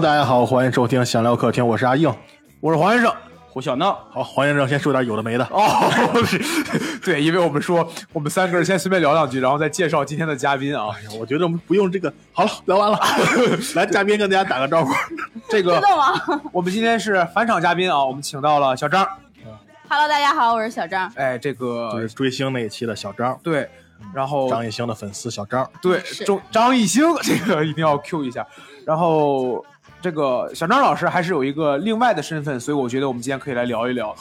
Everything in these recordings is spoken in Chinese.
Hello，大家好，欢迎收听闲聊客厅，我是阿硬。我是黄先生。胡小闹，好，黄先生先说点有的没的。哦，是，对，因为我们说我们三个人先随便聊两句，然后再介绍今天的嘉宾啊。哎呀，我觉得我们不用这个。好了，聊完了，来，嘉宾跟大家打个招呼。这个？我们今天是返场嘉宾啊，我们请到了小张。Hello，大家好，我是小张。哎，这个就是追星那一期的小张，对，然后张艺兴的粉丝小张。对张张艺兴这个一定要 Q 一下，然后这个小张老师还是有一个另外的身份，所以我觉得我们今天可以来聊一聊。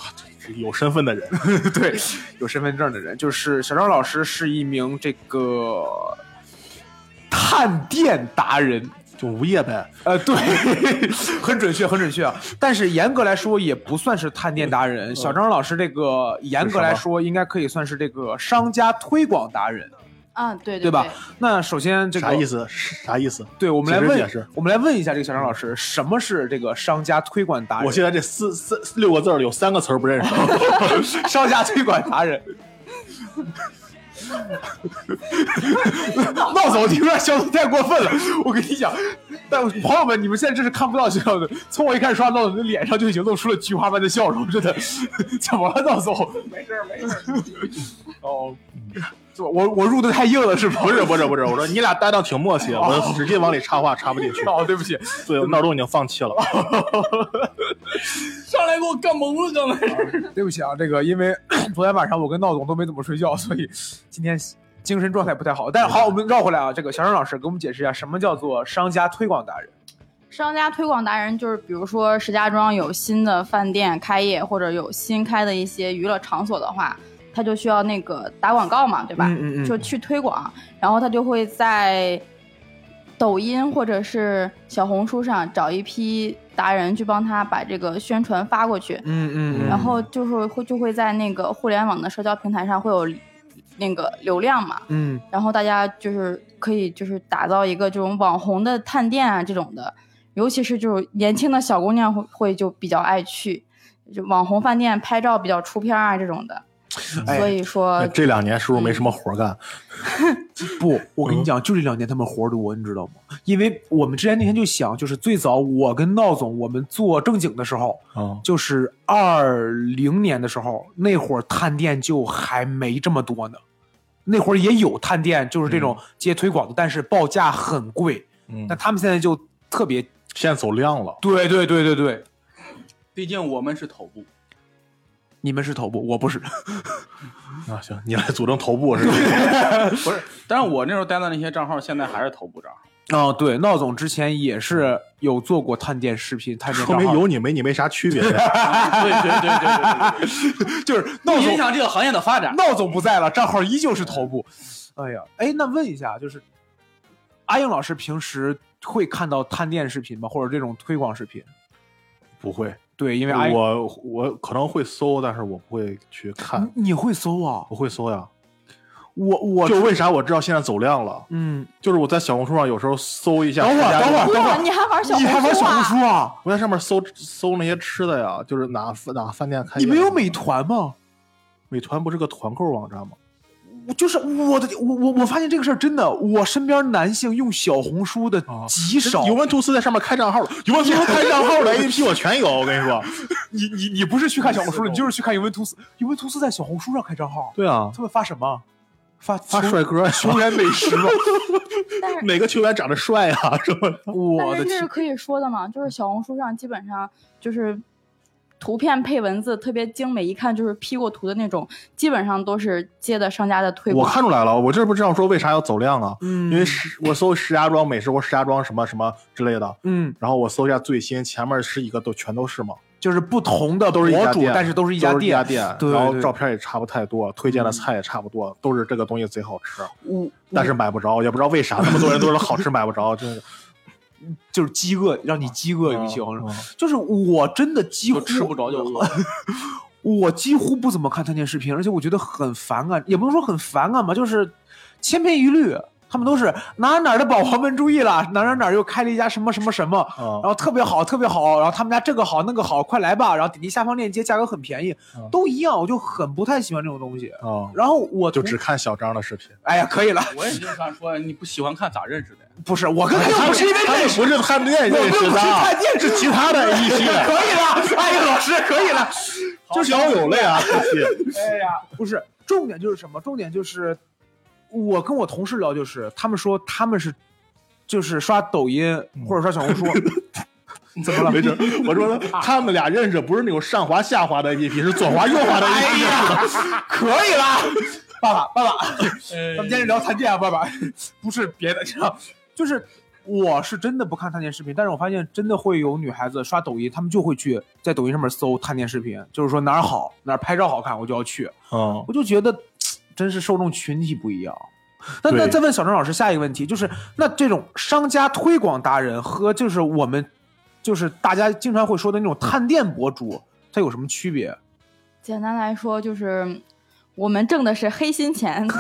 有身份的人，对，有身份证的人，就是小张老师是一名这个探店达人。就无业呗。呃，对，很准确，很准确啊。但是严格来说，也不算是探店达人。小张老师这个严格来说，应该可以算是这个商家推广达人，啊，对对吧？那首先这个啥意？思？啥意思？对，我们来问我们来问一下这个小张老师，什么是这个商家推广达人？我现在这四四六个字儿有三个词儿不认识。商家推广达人。闹总，你有点笑的太过分了。我跟你讲，但朋友们，你们现在这是看不到笑的。从我一开始刷闹总的脸上就已经露出了菊花般的笑容，真的。怎么了，闹总？没事没事。哦，我我入的太硬了，是吧？不是不是不是，我说你俩搭档挺默契，我使劲往里插话插不进去。哦，对不起，对，闹钟已经放弃了。上来给我干懵了，刚才是。对不起啊，这个因为 昨天晚上我跟闹总都没怎么睡觉，所以今天精神状态不太好。但是好，我们绕回来啊，这个小张老师给我们解释一下，什么叫做商家推广达人？商家推广达人就是，比如说石家庄有新的饭店开业，或者有新开的一些娱乐场所的话，他就需要那个打广告嘛，对吧？嗯嗯嗯就去推广，然后他就会在抖音或者是小红书上找一批达人去帮他把这个宣传发过去，嗯嗯然后就是会就会在那个互联网的社交平台上会有那个流量嘛，嗯。然后大家就是可以就是打造一个这种网红的探店啊这种的，尤其是就是年轻的小姑娘会会就比较爱去，就网红饭店拍照比较出片啊这种的，哎所以说这两年是不是没什么活干？不，我跟你讲，就这两年他们活多，你知道吗？因为我们之前那天就想，就是最早我跟闹总我们做正经的时候，啊，就是二零年的时候，那会儿探店就还没这么多呢。那会儿也有探店，就是这种接推广的，但是报价很贵。嗯那，他们现在就特别，现在走量了。对对对对对，毕竟我们是头部，你们是头部，我不是。啊，行，你来组成头部是吧？不是。但是我那时候待的那些账号，现在还是头部账号。哦，对，闹总之前也是有做过探店视频，探店说明有你没你没啥区别。对对对对对对就是，闹总不影响这个行业的发展。闹总不在了，账号依旧是头部。哎呀，哎，那问一下，就是阿英老师平时会看到探店视频吗？或者这种推广视频？不会，对，因为我我可能会搜，但是我不会去看。你你会搜啊？我会搜呀，我我就为啥我知道现在走量了？嗯，就是我在小红书上有时候搜一下，等会儿等会儿等会，儿，你还玩小你还玩小红啊？书啊？我在上面搜搜那些吃的呀，就是哪哪饭店开。你没有美？团吗？美团不是个团购网站吗？我就是我的，我我我发现这个事儿真的，我身边男性用小红书的啊极少。尤文图斯在上面开账号了，尤文图斯开账号的 APP 我全有。我跟你说，你你你不是去看小红书的，你就是去看尤文图斯。尤文图斯在小红书上开账号，对啊，他们发什么？发发帅哥呀，球员美食吗？但是哪个球员长得帅啊？什么？我的天这是！可以说的嘛，就是小红书上基本上就是图片配文字特别精美，一看就是 P 过图的那种，基本上都是接的商家的推广我。看出来了，我这不知道说为啥要走量啊？嗯因为石我搜石家庄美食或石家庄什么什么之类的，嗯，然后我搜一下最新，前面十几个都全都是嘛，就是不同的博主，都是一家店，但是都是一家店。店，对然后照片也差不太多，推荐的菜也差不多，都是这个东西贼好吃，我但是买不着，也不知道为啥那么多人都说好吃 买不着，就是就是饥饿，让你饥饿于情。嗯嗯就是我真的几乎吃不着就饿。我几乎不怎么看探店视频，而且我觉得很反感，也不能说很反感吧，就是千篇一律。他们都是哪哪的宝宝们注意了，哪哪哪又开了一家什么什么什么，啊然后特别好，特别好，然后他们家这个好那个好，快来吧，然后点击下方链接，价格很便宜，嗯都一样，我就很不太喜欢这种东西。啊，然后我就只看小张的视频。哎呀，可以了，我也经常说，你不喜欢看咋认识的？不是，我跟他又不是因为他认识，不是探店我不是探的，店，是其他的 APP 可以了，哎呀，老师可以了。就交友类啊，这些哎呀，不是，重点就是什么？重点就是我跟我同事聊，就是他们说他们是就是刷抖音或者刷小红书，怎么了？没事。我说他们俩认识不是那种上滑下滑的 APP，是左滑右滑的哎 APP。呀，可以了，爸爸，爸爸，咱们今天聊探店啊，爸爸，不是别的，知道，就是我是真的不看探店视频，但是我发现真的会有女孩子刷抖音，她们就会去在抖音上面搜探店视频，就是说哪儿好，哪儿拍照好看，我就要去，嗯，我就觉得真是受众群体不一样。那那再问小张老师下一个问题，就是那这种商家推广达人和就是我们就是大家经常会说的那种探店博主，它有什么区别？简单来说就是。我们挣的是黑心钱，他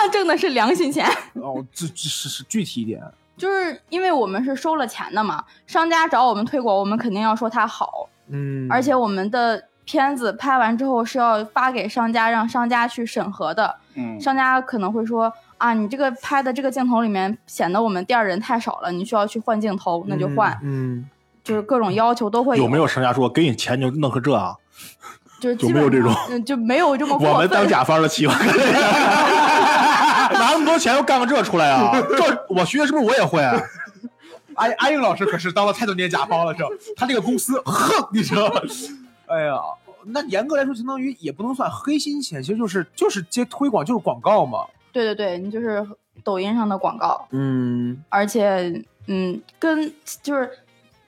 们挣的是良心钱。哦，这这是是具体一点。就是因为我们是收了钱的嘛，商家找我们推广，我们肯定要说他好，嗯，而且我们的片子拍完之后是要发给商家，让商家去审核的。嗯，商家可能会说啊，你这个拍的这个镜头里面显得我们店儿人太少了，你需要去换镜头，那就换，嗯，就是各种要求都会有没有商家说给你钱就弄个这啊？就是基有没有这种嗯就没有这么我过分。们当甲方的期望，拿那么多钱又干个这出来啊？这我学是不是我也会？啊阿阿英老师可是当了太多年甲方了，知道？他这个公司，哼，你知道吗？哎呀，那严格来说，相当于也不能算黑心钱，其实就是就是接推广，就是广告嘛。对对对，你就是抖音上的广告，嗯而且嗯，跟就是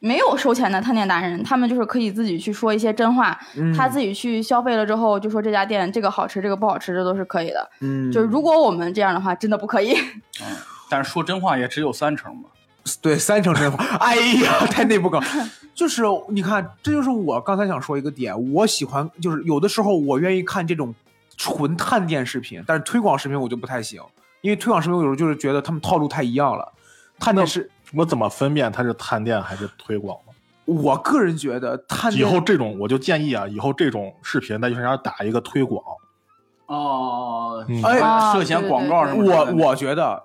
没有收钱的探店达人，他们就是可以自己去说一些真话，嗯他自己去消费了之后就说这家店这个好吃，这个不好吃，这都是可以的。嗯，就是如果我们这样的话，真的不可以。嗯但是说真话也只有三成嘛。对三成真话，哎呀，太内部梗。就是你看，这就是我刚才想说一个点，我喜欢就是有的时候我愿意看这种纯探店视频，但是推广视频我就不太行，因为推广视频我有时候就是觉得他们套路太一样了。探店是，我怎么分辨它是探店还是推广呢？我个人觉得探以店后这种我就建议啊，以后这种视频在就上角打一个推广，哦，嗯哎涉嫌广告什么我的我觉得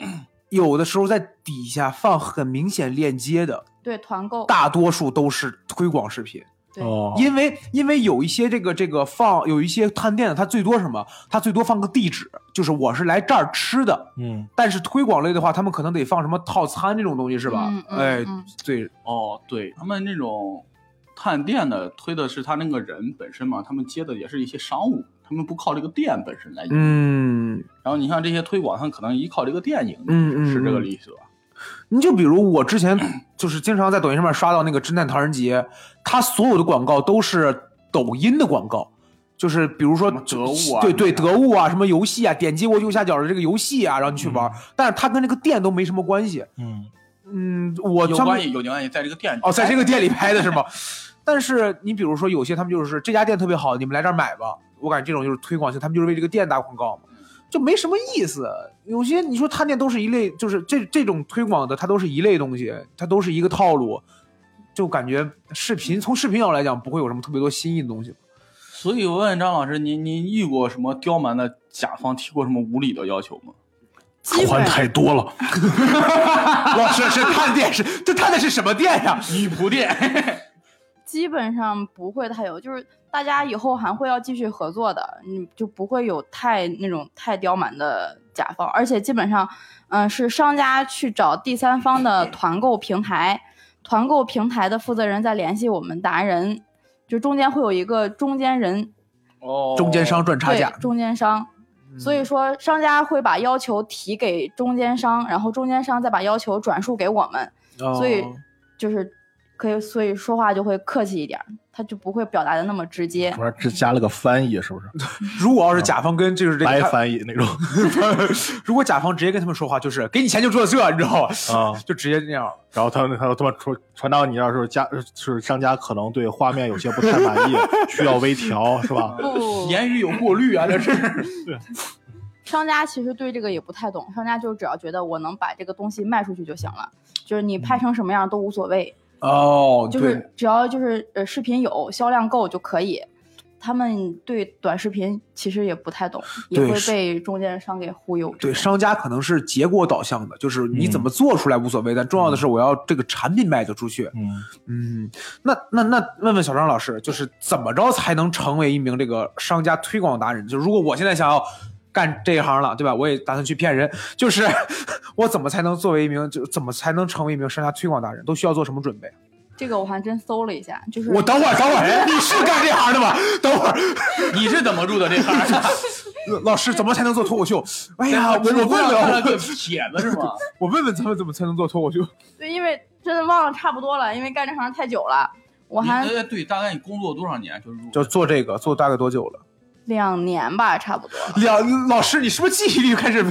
有的时候在底下放很明显链接的，对团购，大多数都是推广视频。对哦，因为因为有一些这个这个放有一些探店的，他最多什么？他最多放个地址，就是我是来这儿吃的。嗯，但是推广类的话，他们可能得放什么套餐这种东西，是吧？嗯嗯哎嗯，对，哦，对他们那种探店的推的是他那个人本身嘛，他们接的也是一些商务，他们不靠这个店本身来赢。嗯然后你像这些推广，他可能依靠这个店赢，嗯嗯，是这个嗯意思吧？你就比如我之前就是经常在抖音上面刷到那个侦探唐人街，它所有的广告都是抖音的广告，就是比如说得物啊对对，得物啊，什么游戏啊，点击我右下角的这个游戏啊，让你去玩，但是它跟这个店都没什么关系。嗯，嗯，我有关系，有关系，在这个店里哦，在这个店里拍的是吗？但是你比如说有些他们就是这家店特别好，你们来这儿买吧，我感觉这种就是推广性，他们就是为这个店打广告嘛，就没什么意思。有些你说探店都是一类，就是这这种推广的，它都是一类东西，它都是一个套路，就感觉视频从视频上来讲不会有什么特别多新意的东西。所以我问张老师，您您遇过什么刁蛮的甲方提过什么无理的要求吗？款基本太多了，老师是探店是这探的是什么店呀？女仆店，基本上不会太有，就是大家以后还会要继续合作的，你就不会有太那种太刁蛮的甲方，而且基本上，嗯、是商家去找第三方的团购平台，团购平台的负责人再联系我们达人，就中间会有一个中间人，哦。中间商赚差对价，，中间商。所以说，商家会把要求提给中间商，然后中间商再把要求转述给我们，所以哦就是可以，所以说话就会客气一点儿，他就不会表达的那么直接。我说只加了个翻译，是不是？如果要是甲方跟就是这个白翻译那种 如果甲方直接跟他们说话，就是给你钱就做这，你知道吧？啊。就直接那样。然后他们他他们传传到你那儿时候，家是商家可能对画面有些不太满意，需要微调，是吧？言语有过滤啊，这是。商家其实对这个也不太懂，商家就只要觉得我能把这个东西卖出去就行了，就是你拍成什么样都无所谓，哦，就是只要就是呃视频有销量够就可以。他们对短视频其实也不太懂，也会被中间商给忽悠。对，商家可能是结果导向的，就是你怎么嗯做出来无所谓，但重要的是我要这个产品卖得出去。嗯，嗯，那那那问问小张老师，就是怎么着才能成为一名这个商家推广达人？就如果我现在想要干这一行了，对吧？我也打算去骗人，就是 我怎么才能作为一名，就怎么才能成为一名商家推广达人？都需要做什么准备？这个我还真搜了一下，就是我 等会儿，等会儿，你是干这行的吗？等会儿，你是怎么入的这行的？老师怎么才能做脱口秀？哎呀，我我问看了问，个帖子是吗？我问问他们怎么才能做脱口秀？对，因为真的忘了差不多了，因为干这行太久了，我还呃对，大概你工作多少年就是入？就做这个，做大概多久了？两年吧，差不多。两老师，你是不是记忆力开始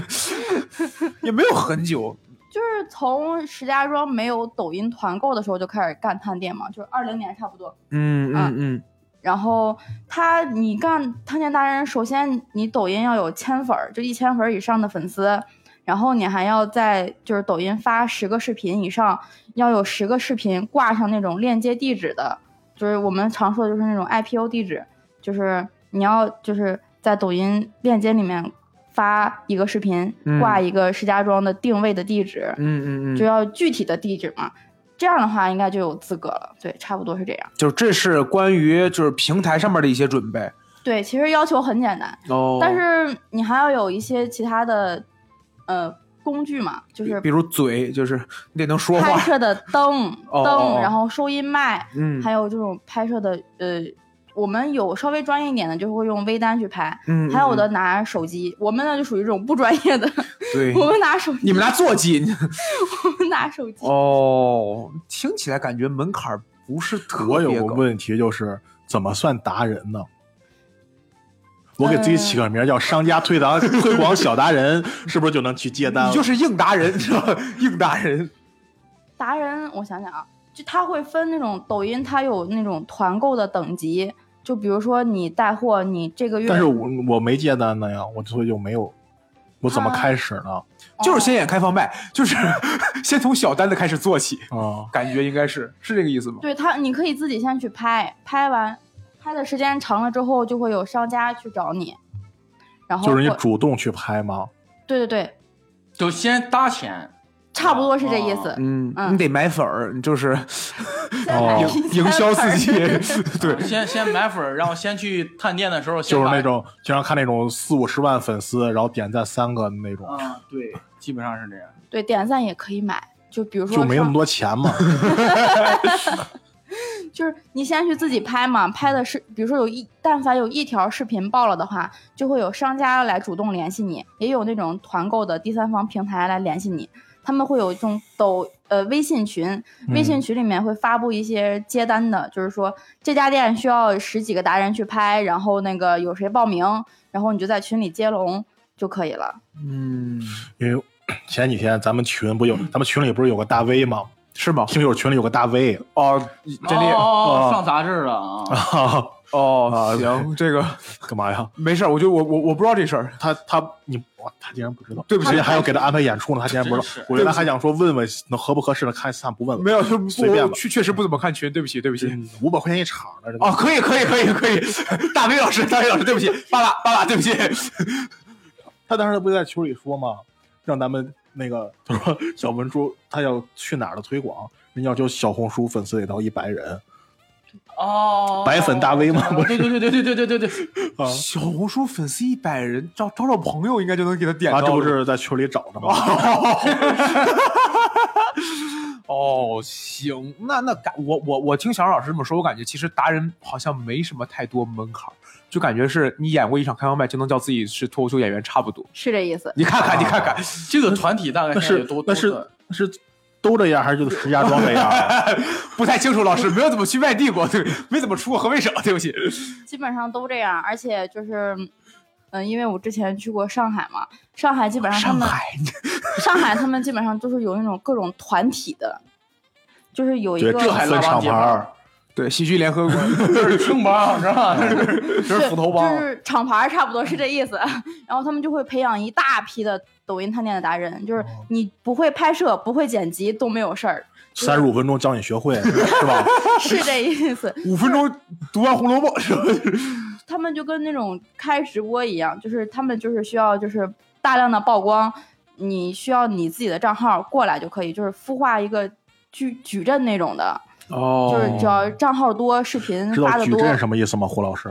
也没有很久？就是从石家庄没有抖音团购的时候就开始干探店嘛，就是二零年差不多。嗯嗯嗯然后他，你干探店达人，首先你抖音要有千粉儿，就一千粉儿以上的粉丝，然后你还要在就是抖音发十个视频以上，要有十个视频挂上那种链接地址的，就是我们常说的就是那种 IPO 地址，就是你要就是在抖音链接里面发一个视频，嗯。挂一个石家庄的定位的地址，嗯嗯嗯。就要具体的地址嘛。这样的话应该就有资格了，对，差不多是这样。就这是关于就是平台上面的一些准备。对，其实要求很简单，哦。但是你还要有一些其他的呃工具嘛，就是比如嘴，就是你得能说话，拍摄的灯灯，哦。然后收音麦，嗯，还有这种拍摄的呃，我们有稍微专业一点的，就会用微单去拍，嗯，还有的嗯拿手机，我们呢就属于这种不专业的，对，我们拿手机，你们拿座机 我们拿手机，哦，听起来感觉门槛不是特我有。个问题就是怎么算达人呢？我给自己起个名叫“商家推达 推广小达人”，是不是就能去接单了？你就是硬达人，是吧？硬达人，达人，我想想啊，就他会分那种抖音，它有那种团购的等级，就比如说你带货，你这个月，但是我我没接单的呀，我所以就没有，我怎么啊开始呢？就是先演开放麦，就是 先从小单子开始做起，啊，感觉应该是是这个意思吗？对他，你可以自己先去拍，拍完拍的时间长了之后，就会有商家去找你，然后就是你主动去拍吗？对对对，就先搭钱，差不多是这意思。嗯，嗯你得买粉儿，就是哦营营销自己，对，先先买粉儿，然后先去探店的时候，就是那种经常看那种四五十万粉丝，然后点赞三个的那种，啊，对，基本上是这样。对，点赞也可以买，就比如说就没那么多钱嘛。就是你先去自己拍嘛，拍的是，比如说有一，但凡有一条视频爆了的话，就会有商家来主动联系你，也有那种团购的第三方平台来联系你，他们会有一种抖呃微信群，微信群里面会发布一些接单的，就是说这家店需要十几个达人去拍，然后那个有谁报名，然后你就在群里接龙就可以了。嗯，因为前几天咱们群不有，咱们群里不是有个大 V 吗？是吗？听友群里有个大 V 哦，真的哦，哦上杂志了啊！啊，哦，行，这个 干嘛呀？没事，我就我我我不知道这事儿，他他你哇，他竟然不知道，对不起还要给他安排演出呢，他竟然不知道。我原来还想说问问能合不合适呢，看算不问了。没有，就随便吧确确实不怎么看群，对不起，对不起。嗯五百块钱一场呢，哦，可以，可以，可以，可以。大飞老师，大飞老师，对不起，爸爸，爸爸，对不起。他当时不是在群里说吗？让咱们那个他说小文猪他要去哪儿的推广，人要求小红书粉丝得到一百人哦，白粉大 V 吗不对对对对对对对对对，啊小红书粉丝一百人，找找找朋友应该就能给他点到啊，了。这不是在群里找的吗？哦，行，那那感我我我听小张老师这么说，我感觉其实达人好像没什么太多门槛，就感觉是你演过一场开放麦就能叫自己是脱口秀演员差不多。是这意思。你看看，你看看，这个团体大概是多那是是都这样，还是就石家庄这样啊？不太清楚，老师没有怎么去外地过，对，没怎么出过河北省，对不起。基本上都这样，而且就是，嗯、因为我之前去过上海嘛，上海基本上他们上海，上海他们基本上都是有那种各种团体的，就是有一对，个这还分厂牌儿，对，喜剧联合国，就是青帮，是吧？就是这是斧头帮就。是厂牌，差不多是这意思。然后他们就会培养一大批的抖音探店的达人，就是你不会拍摄、不会剪辑都没有事儿，三十五分钟教你学会，是吧？是这意思。五分钟读完《红楼梦》是吧？他们就跟那种开直播一样，就是他们就是需要就是大量的曝光，你需要你自己的账号过来就可以，就是孵化一个矩矩阵那种的，哦就是只要账号多，视频知道矩发的多，阵什么意思吗？胡老师，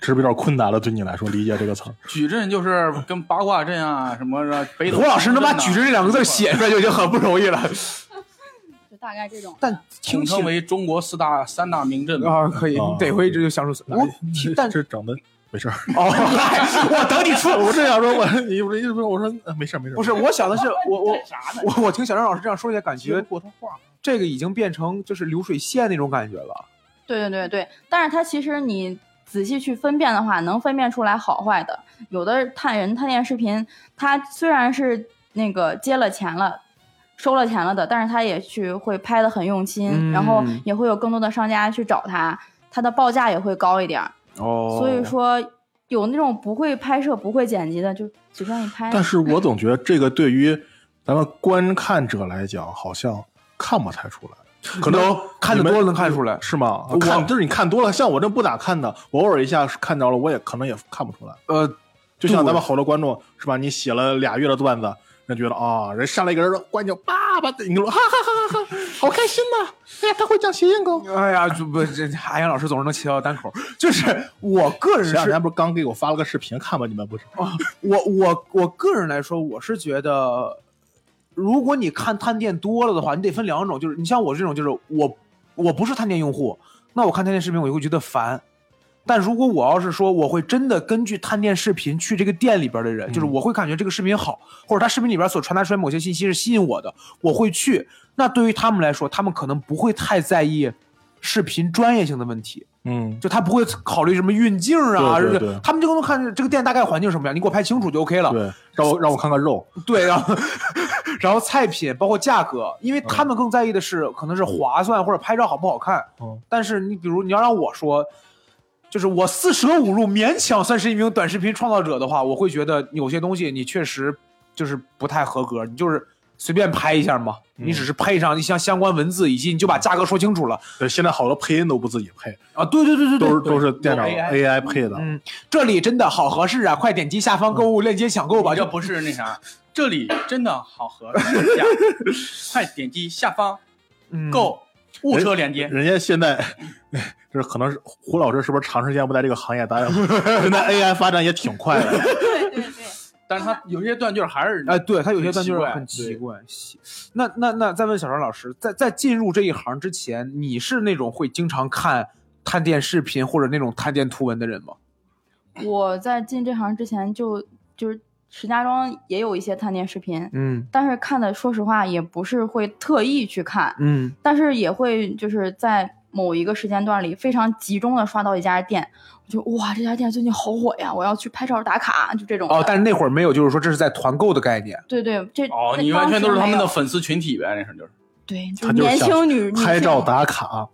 是不是有点困难了？对你来说理解这个词儿？矩阵就是跟八卦阵啊什么的，北斗胡老师能把“神针呐矩阵”这两个字写出来就已经很不容易了。就大概这种。但听称为中国四大三大名阵嘛。啊，可以，得会这就想出我听，但是整的没事儿。哦，嗨，我等你出，我正想说，我你不是我说呃没事儿没事儿，不是，我想的是我我？我我听小张老师这样说一下，感觉过他话。这个已经变成就是流水线那种感觉了。对对对对，但是它其实你仔细去分辨的话，能分辨出来好坏的。有的探人探店视频，他虽然是那个接了钱了。收了钱了的，但是他也去会拍的很用心，嗯然后也会有更多的商家去找他，他的报价也会高一点儿。哦所以说，有那种不会拍摄、不会剪辑的，就随便一拍。但是我总觉得这个对于咱们观看者来讲，好像看不太出来。可能看的多了能看出来。是吗？我看就是你看多了，像我这不咋看的，我偶尔一下看着了，我也可能也看不出来。呃，就像咱们好多观众是吧？你写了俩月的段子，人觉得啊、人上来一个人关键爸爸，你说哈哈哈哈哈，好开心呐！哎呀，他会讲谐音梗。哎呀，就不这阿阳老师总是能切到单口，就是我个人是前两天不是刚给我发了个视频看吗？你们不是？我我我个人来说，我是觉得，如果你看探店多了的话，你得分两种，就是你像我这种，就是我我不是探店用户，那我看探店视频我就会觉得烦。但如果我要是说我会真的根据探店视频去这个店里边的人，就是我会感觉这个视频好，或者他视频里边所传达出来某些信息是吸引我的，我会去。那对于他们来说，他们可能不会太在意视频专业性的问题。嗯，就他不会考虑什么运镜啊，对对对他们就能看这个店大概环境什么样，你给我拍清楚就 OK 了。对，让我让我看看肉。对，然后然后菜品包括价格，因为他们更在意的是可能是划算或者拍照好不好看。嗯但是你比如你要让我说，就是我四舍五入勉强算是一名短视频创造者的话，我会觉得有些东西你确实就是不太合格，你就是随便拍一下嘛，嗯你只是配上一项相关文字，以及你就把价格说清楚了对，现在好多配音都不自己配，啊。对对对对对，都是都是电脑 AI 配的。嗯，这里真的好合适啊！快点击下方购物链接抢购吧！这不是那啥，这里真的好合适呀！快点击下方嗯购物车链接。人家现在，这 可能是胡老师是不是长时间不在这个行业待了？现在 AI 发展也挺快的。但是他有些断句还是哎，对他有些段就是很奇怪。那那那，再问小张老师，在在进入这一行之前，你是那种会经常看探店视频或者那种探店图文的人吗？我在进这行之前就就是石家庄也有一些探店视频，嗯但是看的说实话也不是会特意去看，嗯但是也会就是在某一个时间段里非常集中的刷到一家店，我就哇这家店最近好火呀，我要去拍照打卡，就这种。哦，但是那会儿没有，就是说这是在团购的概念。对对，这哦，你完全都是他们的粉丝群体呗，那时候就是。对，就是年轻女拍照。打卡，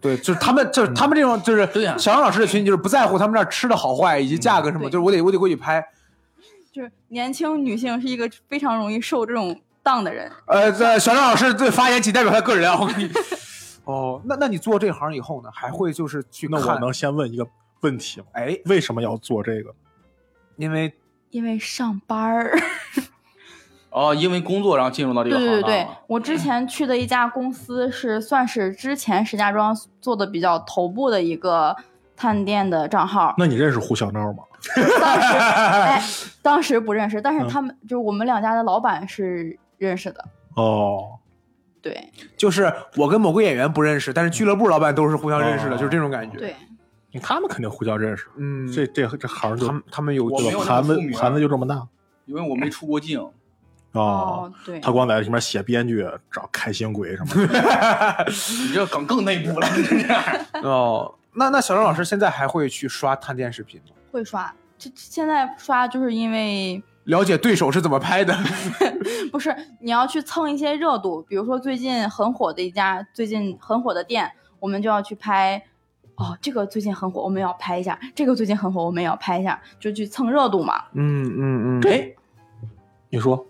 对，就是他们，就是他们这种，就是小张老师的群体，就是不在乎他们这儿吃的好坏以及价格什么，对就是我得我得过去拍。就是年轻女性是一个非常容易受这种当的人。呃，这小张老师对发言仅代表他个人啊，我跟你。哦，那那你做这行以后呢，还会就是去看？那我能先问一个问题吗？哎，为什么要做这个？因为因为上班儿，哦，因为工作然后进入到这个行当。对对对，我之前去的一家公司是算是之前石家庄做的比较头部的一个探店的账号，那你认识胡小闹吗？当时哎，当时不认识，但是嗯他们、就是我们两家的老板是认识的，哦，对就是我跟某个演员不认识，但是俱乐部老板都是互相认识的，哦就是这种感觉。，对，他们肯定互相认识。嗯，这这这行就他们他们有我没有那么盘子盘子就这么大因为我没出过境。哦。哦对，他光在里面写编剧，找开心鬼什么的。你这梗更内部了，你这样。哦。那那小张老师现在还会去刷探店视频吗？会刷，这现在刷就是因为了解对手是怎么拍的？不是你要去蹭一些热度，比如说最近很火的一家最近很火的店，我们就要去拍。哦，这个最近很火，我们要拍一下；这个最近很火，我们也要拍一下，就去蹭热度嘛。嗯嗯嗯。哎，你说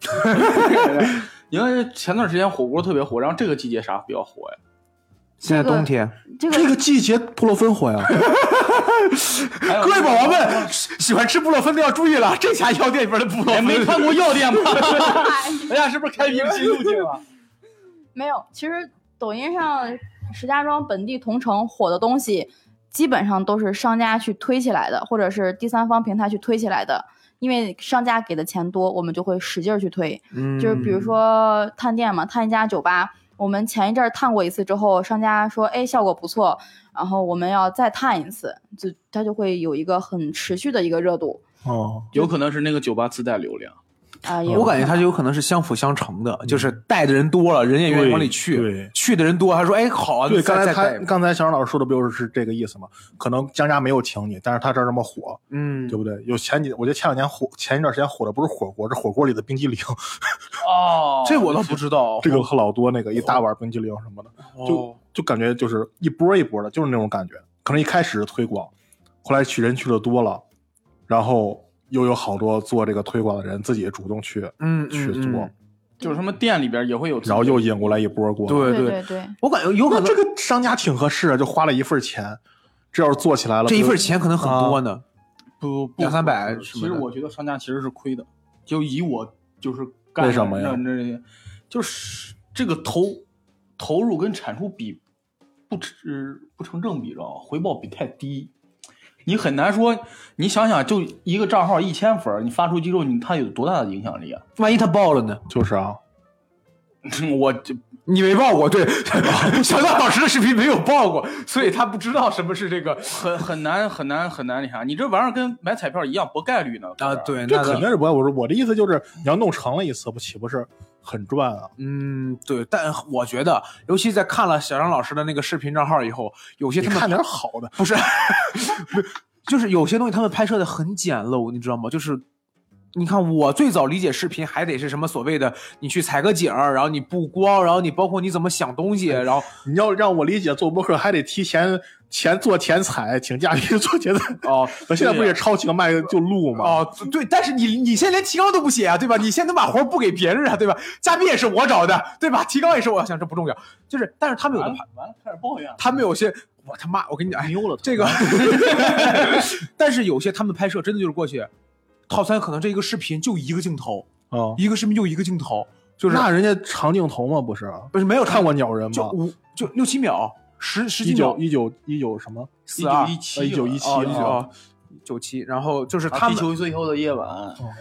因为前段时间火锅特别火，然后这个季节啥比较火呀？现在冬天，这个这个季节布洛芬火呀？各位宝宝们，喜欢吃布洛芬的要注意了，这家药店里边的布洛哎，芬没看过药店吗？哎呀，是不是开辟了新路径了？没有，其实抖音上石家庄本地同城火的东西，基本上都是商家去推起来的，或者是第三方平台去推起来的。因为商家给的钱多，我们就会使劲儿去推。嗯就是比如说探店嘛，探一家酒吧，我们前一阵儿探过一次之后，商家说，哎，效果不错，然后我们要再探一次，就它就会有一个很持续的一个热度哦，有可能是那个酒吧自带流量。啊、我感觉它就有可能是相辅相成的，就是带的人多了，人也愿意往里去，对去的人多，他说哎好啊，对，刚才他刚才小张老师说的不就是这个意思吗？可能江家没有请你，但是他这儿这么火，嗯对不对？有前几，我觉得前两年火，前一段时间火的不是火锅，是火锅里的冰激凌，哦这我倒不知道，这个和老多那个一大碗冰激凌什么的，就哦就感觉就是一波一波的，就是那种感觉。可能一开始是推广，后来去人去的多了，然后又有好多做这个推广的人自己主动去嗯去嗯做，嗯。就是他们店里边也会有然后又引过来一波过来。对对对对，我感觉有可能这个商家挺合适啊，就花了一份钱，这要是做起来了，这一份钱可能很多呢，不不两三百其实我觉得商家其实是亏的，就以我就是干为什么呀？这些就是这个投投入跟产出比不成不成正比，知道吗？回报比太低。你很难说，你想想，就一个账号一千粉，你发出去之后，你它有多大的影响力啊？万一他爆了呢？就是啊，我就你没爆过，对，小道老师的视频没有爆过，所以他不知道什么是这个很很难很难很难那啥，你这玩意儿跟买彩票一样博概率呢啊，，对，这那个肯定是不会。我说我的意思就是，你要弄成了一次，不岂不是很赚啊？嗯，对，但我觉得，尤其在看了小张老师的那个视频账号以后，有些他们看点好的，不是，不就是有些东西他们拍摄的很简陋，你知道吗？就是。你看，我最早理解视频还得是什么所谓的，你去采个景儿，然后你布光，然后你包括你怎么想东西，然后你要让我理解做播客，还得提前前做前采，请嘉宾 做前采。哦，我现在不是也抄几个麦就录吗？哦，对，但是你你现在连提纲都不写啊，对吧？你现在能把活儿不给别人啊，对吧？嘉宾也是我找的，对吧？提纲也是我想，这不重要，就是，但是他们有的完了完了，开始抱怨了。他们有些，我他妈，我跟你讲，哎牛了这个，但是有些他们拍摄真的就是过去，套餐可能这一个视频就一个镜头，啊，一个视频就一个镜头，就是那人家长镜头吗？不是，不是没有看过鸟人吗？就五就六七秒，十十几一九秒，一九一九什么？四二一七呃一九一七哦一九啊哦九七，然后就是他们地球最后的夜晚，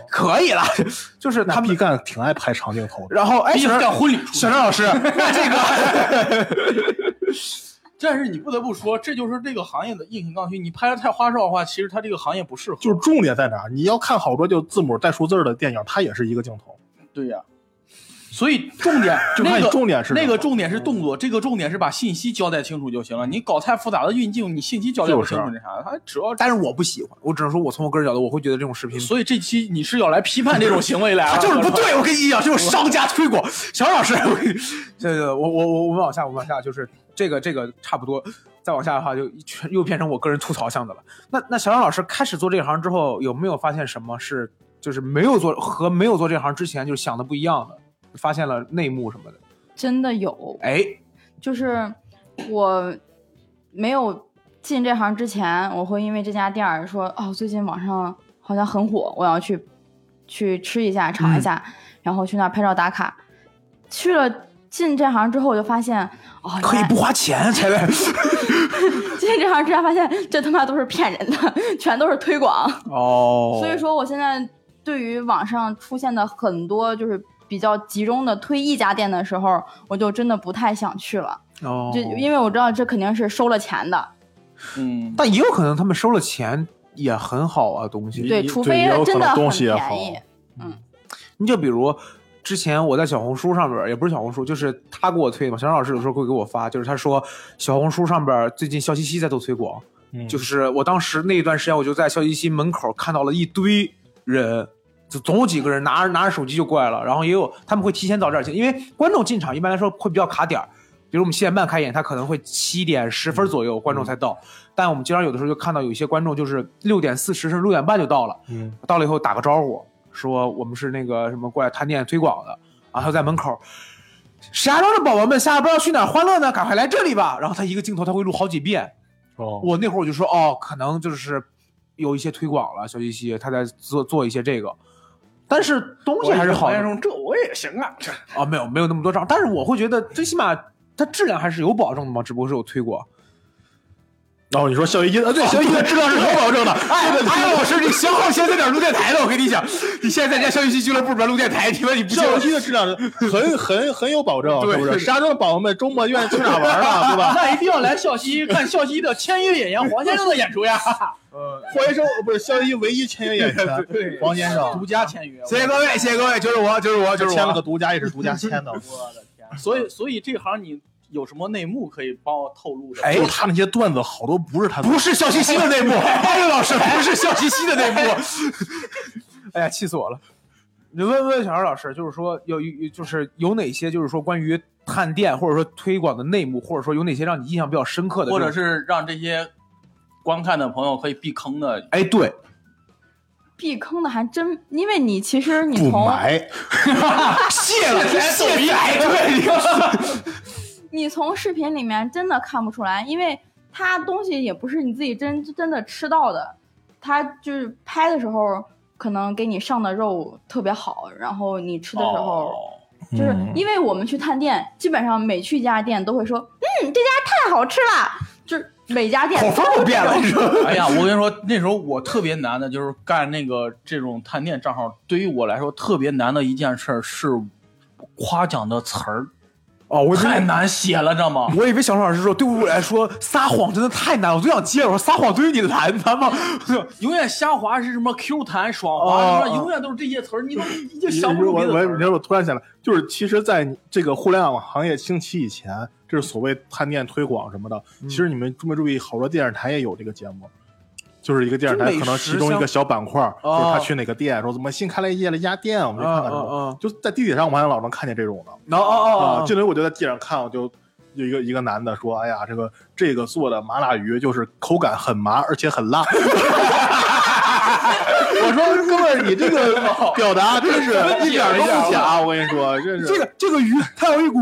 可以了，就是他毕，赣挺爱拍长镜头。然后哎，婚礼小张老师，那这个。但是你不得不说，这就是这个行业的硬性刚需。你拍的太花哨的话，其实它这个行业不适合。就是重点在哪？你要看好多就字母带数字的电影，它也是一个镜头。对呀、所以重点 就那个重点是那个重点是动作，这个重点是把信息交代清楚就行了。你搞太复杂的运镜，你信息交代不清楚那啥，他主要。但是我不喜欢，我只能说，我从我个人角度，我会觉得这种视频所以这期你是要来批判这种行为来啊？他就是不对。我跟你讲，这种商家推广。小杨老师，我跟你 这个我我我我们往下，我们往下，就是这个这个差不多，再往下的话就全又变成我个人吐槽项的了。那那小杨老师开始做这行之后，有没有发现什么是就是没有做和没有做这行之前就是想的不一样的？发现了内幕什么的？真的有，哎，就是我没有进这行之前，我会因为这家店儿说，哦，最近网上好像很火，我要去去吃一下、尝一下，然后去那儿拍照打卡。去了进这行之后，我就发现，哦，可以不花钱才来 进这行之后发现，这他妈都是骗人的，全都是推广。哦所以说，我现在对于网上出现的很多就是比较集中的推一家店的时候，我就真的不太想去了，哦就因为我知道这肯定是收了钱的。嗯，但也有可能他们收了钱也很好啊，东西。对，除非对也有可能真的很东西也好便宜。你就比如之前我在小红书上边，也不是小红书，就是他给我推嘛。小张老师有时候会给我发，就是他说小红书上边最近笑嘻嘻在做推广，嗯就是我当时那一段时间，我就在笑嘻嘻门口看到了一堆人。就总有几个人拿着拿着手机就过来了，然后也有他们会提前到这儿进，因为观众进场一般来说会比较卡点儿，比如我们七点半开演，他可能会七点十分左右观众才到，但我们经常有的时候就看到有一些观众就是六点四十甚至六点半就到了，嗯，到了以后打个招呼，说我们是那个什么过来探店推广的，然后他在门口，石家庄的宝宝们下班要去哪儿欢乐呢？赶快来这里吧！然后他一个镜头他会录好几遍，哦，我那会儿我就说，哦，可能就是有一些推广了，小西西他在做做一些这个，但是东西还是好的黄先生，这我也行啊，这啊，没有没有那么多账，但是我会觉得最起码它质量还是有保证的嘛，只不过是有推广。然后你说校医啊，对，校医的质量是有保证的。哎，哎，老师，你行好现在哪录电台了？我跟你讲，你现在在家校西西俱乐部里边录电台，你们你不信校医的质量是很很很有保证，是不是？石家庄的宝宝们周末愿意去哪玩啊？对吧？那一定要来笑西看笑西的签约演员黄先生的演出呀，呃黄先生不是校医唯一签约演员，对黄先生独家签约。谢谢各位，谢谢各位，就是我，就是我，就是签了。个独家，也是独家签的。我的天！所以所以这行你有什么内幕可以帮我透露的？哎就他那些段子好多不是他的，不是笑嘻嘻的内幕，哎呦老师，不是笑嘻嘻的内幕。哎呀，气死我了！你问问小杨老师，就是说有有就是有哪些就是说关于探店或者说推广的内幕，或者说有哪些让你印象比较深刻的，或者是让这些观看的朋友可以避坑的？哎对，避坑的还真，因为你其实你不从买，谢了谢仔，对，你从视频里面真的看不出来，因为它东西也不是你自己真真的吃到的，它就是拍的时候可能给你上的肉特别好，然后你吃的时候。哦就是嗯因为我们去探店，基本上每去一家店都会说，嗯，这家太好吃了，就是每家店口风都变了，你说。哎呀，我跟你说，那时候我特别难的就是干那个这种探店账号，对于我来说特别难的一件事儿是夸奖的词儿，哦，我太难写了，知道吗？我以为小张老师说，对我来说撒谎真的太难，我就想接着我说撒谎对于你难难吗？永远下滑是什么 Q 弹、爽滑，哦什么永远都是这些词儿，你都已经想不出我我别的词儿了。我我突然想来，就是其实在这个互联网行业兴起以前，这是所谓探店推广什么的。其实你们注没注意，好多电视台也有这个节目。就是一个电视台，可能其中一个小板块就是他去哪个店，说怎么新开了一家了一家店，我们去看看什么嗯。就在地铁上，我还老能看见这种的。哦哦哦，这回我就在地上看，我就有一个一个男的说：“哎呀，这个这个做的麻辣鱼就是口感很麻，而且很辣。”我说：“哥们儿，你这个表达真是一点都不假，我跟你说，真是这个这个鱼它有一股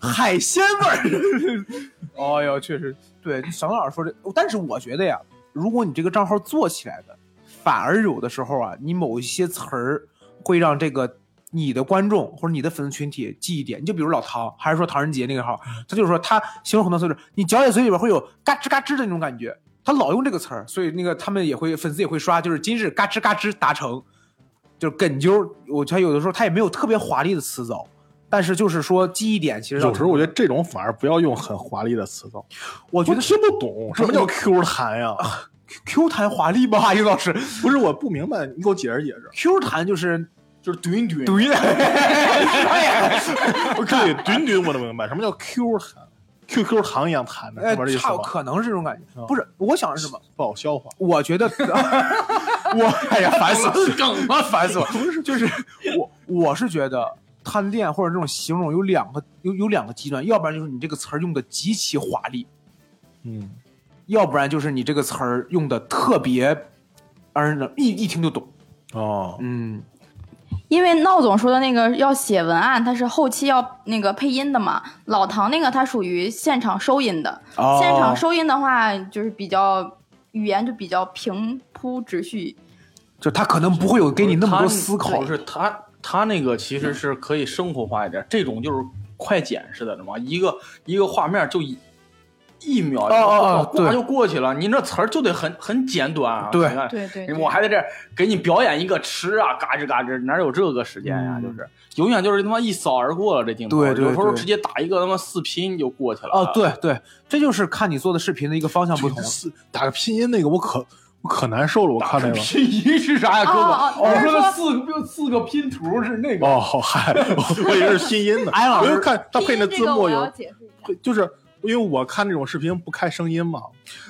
海鲜味儿。哦哟，确实对小老师说这，但是我觉得呀，如果你这个账号做起来的，反而有的时候啊，你某一些词儿会让这个你的观众或者你的粉丝群体记忆点。你就比如老唐，还是说唐人杰那个号，他就是说他形容很多词儿，你嚼在嘴里边会有嘎吱嘎吱的那种感觉。他老用这个词儿，所以那个他们也会粉丝也会刷，就是今日嘎吱嘎吱达成，就是梗揪。我觉得有的时候他也没有特别华丽的词藻，但是就是说记忆点，其实有时候我觉得这种反而不要用很华丽的词藻，我觉得我听不懂什么叫 Q 弹呀？Q 弹华丽吧？英老师不是我不明白，你给我解释解释。，Q 弹就是就是怼怼怼对，怼 怼我都明白，什么叫 Q 弹？QQ 糖一样弹的，哎？差可能是这种感觉。啊不是，我想是什么？不好消化。我觉得 我哎呀，烦死了，梗吗？烦死了！不是，就是我我是觉得探店或者这种形容有两个有有两个极端，要不然就是你这个词儿用的极其华丽，嗯，要不然就是你这个词儿用的特别让人能一一听就懂。哦，嗯，因为闹总说的那个要写文案，他是后期要那个配音的嘛。老唐那个他属于现场收音的，哦现场收音的话就是比较语言就比较平铺直叙。就他可能不会有给你那么多思考就。是他他那个其实是可以生活化一点，这种就是快剪似的，知道吗？一个一个画面就一一秒，哦哦哦对呱就过去了。你那词儿就得很很简短啊。对你看对对对我还在这给你表演一个吃啊，嘎吱嘎吱，哪有这个时间呀？嗯就是永远就是他妈一扫而过了这镜头，对对对有时候直接打一个他妈四拼就过去了。哦，对对，这就是看你做的视频的一个方向不同。四打个拼音那个我可我可难受了，我看那个。拼音是啥呀，哥哥？我说的四个四个拼图是那个。哦，嗨，我以为是拼音呢。哎老师我就看他配那字幕有，就是因为我看这种视频不开声音嘛。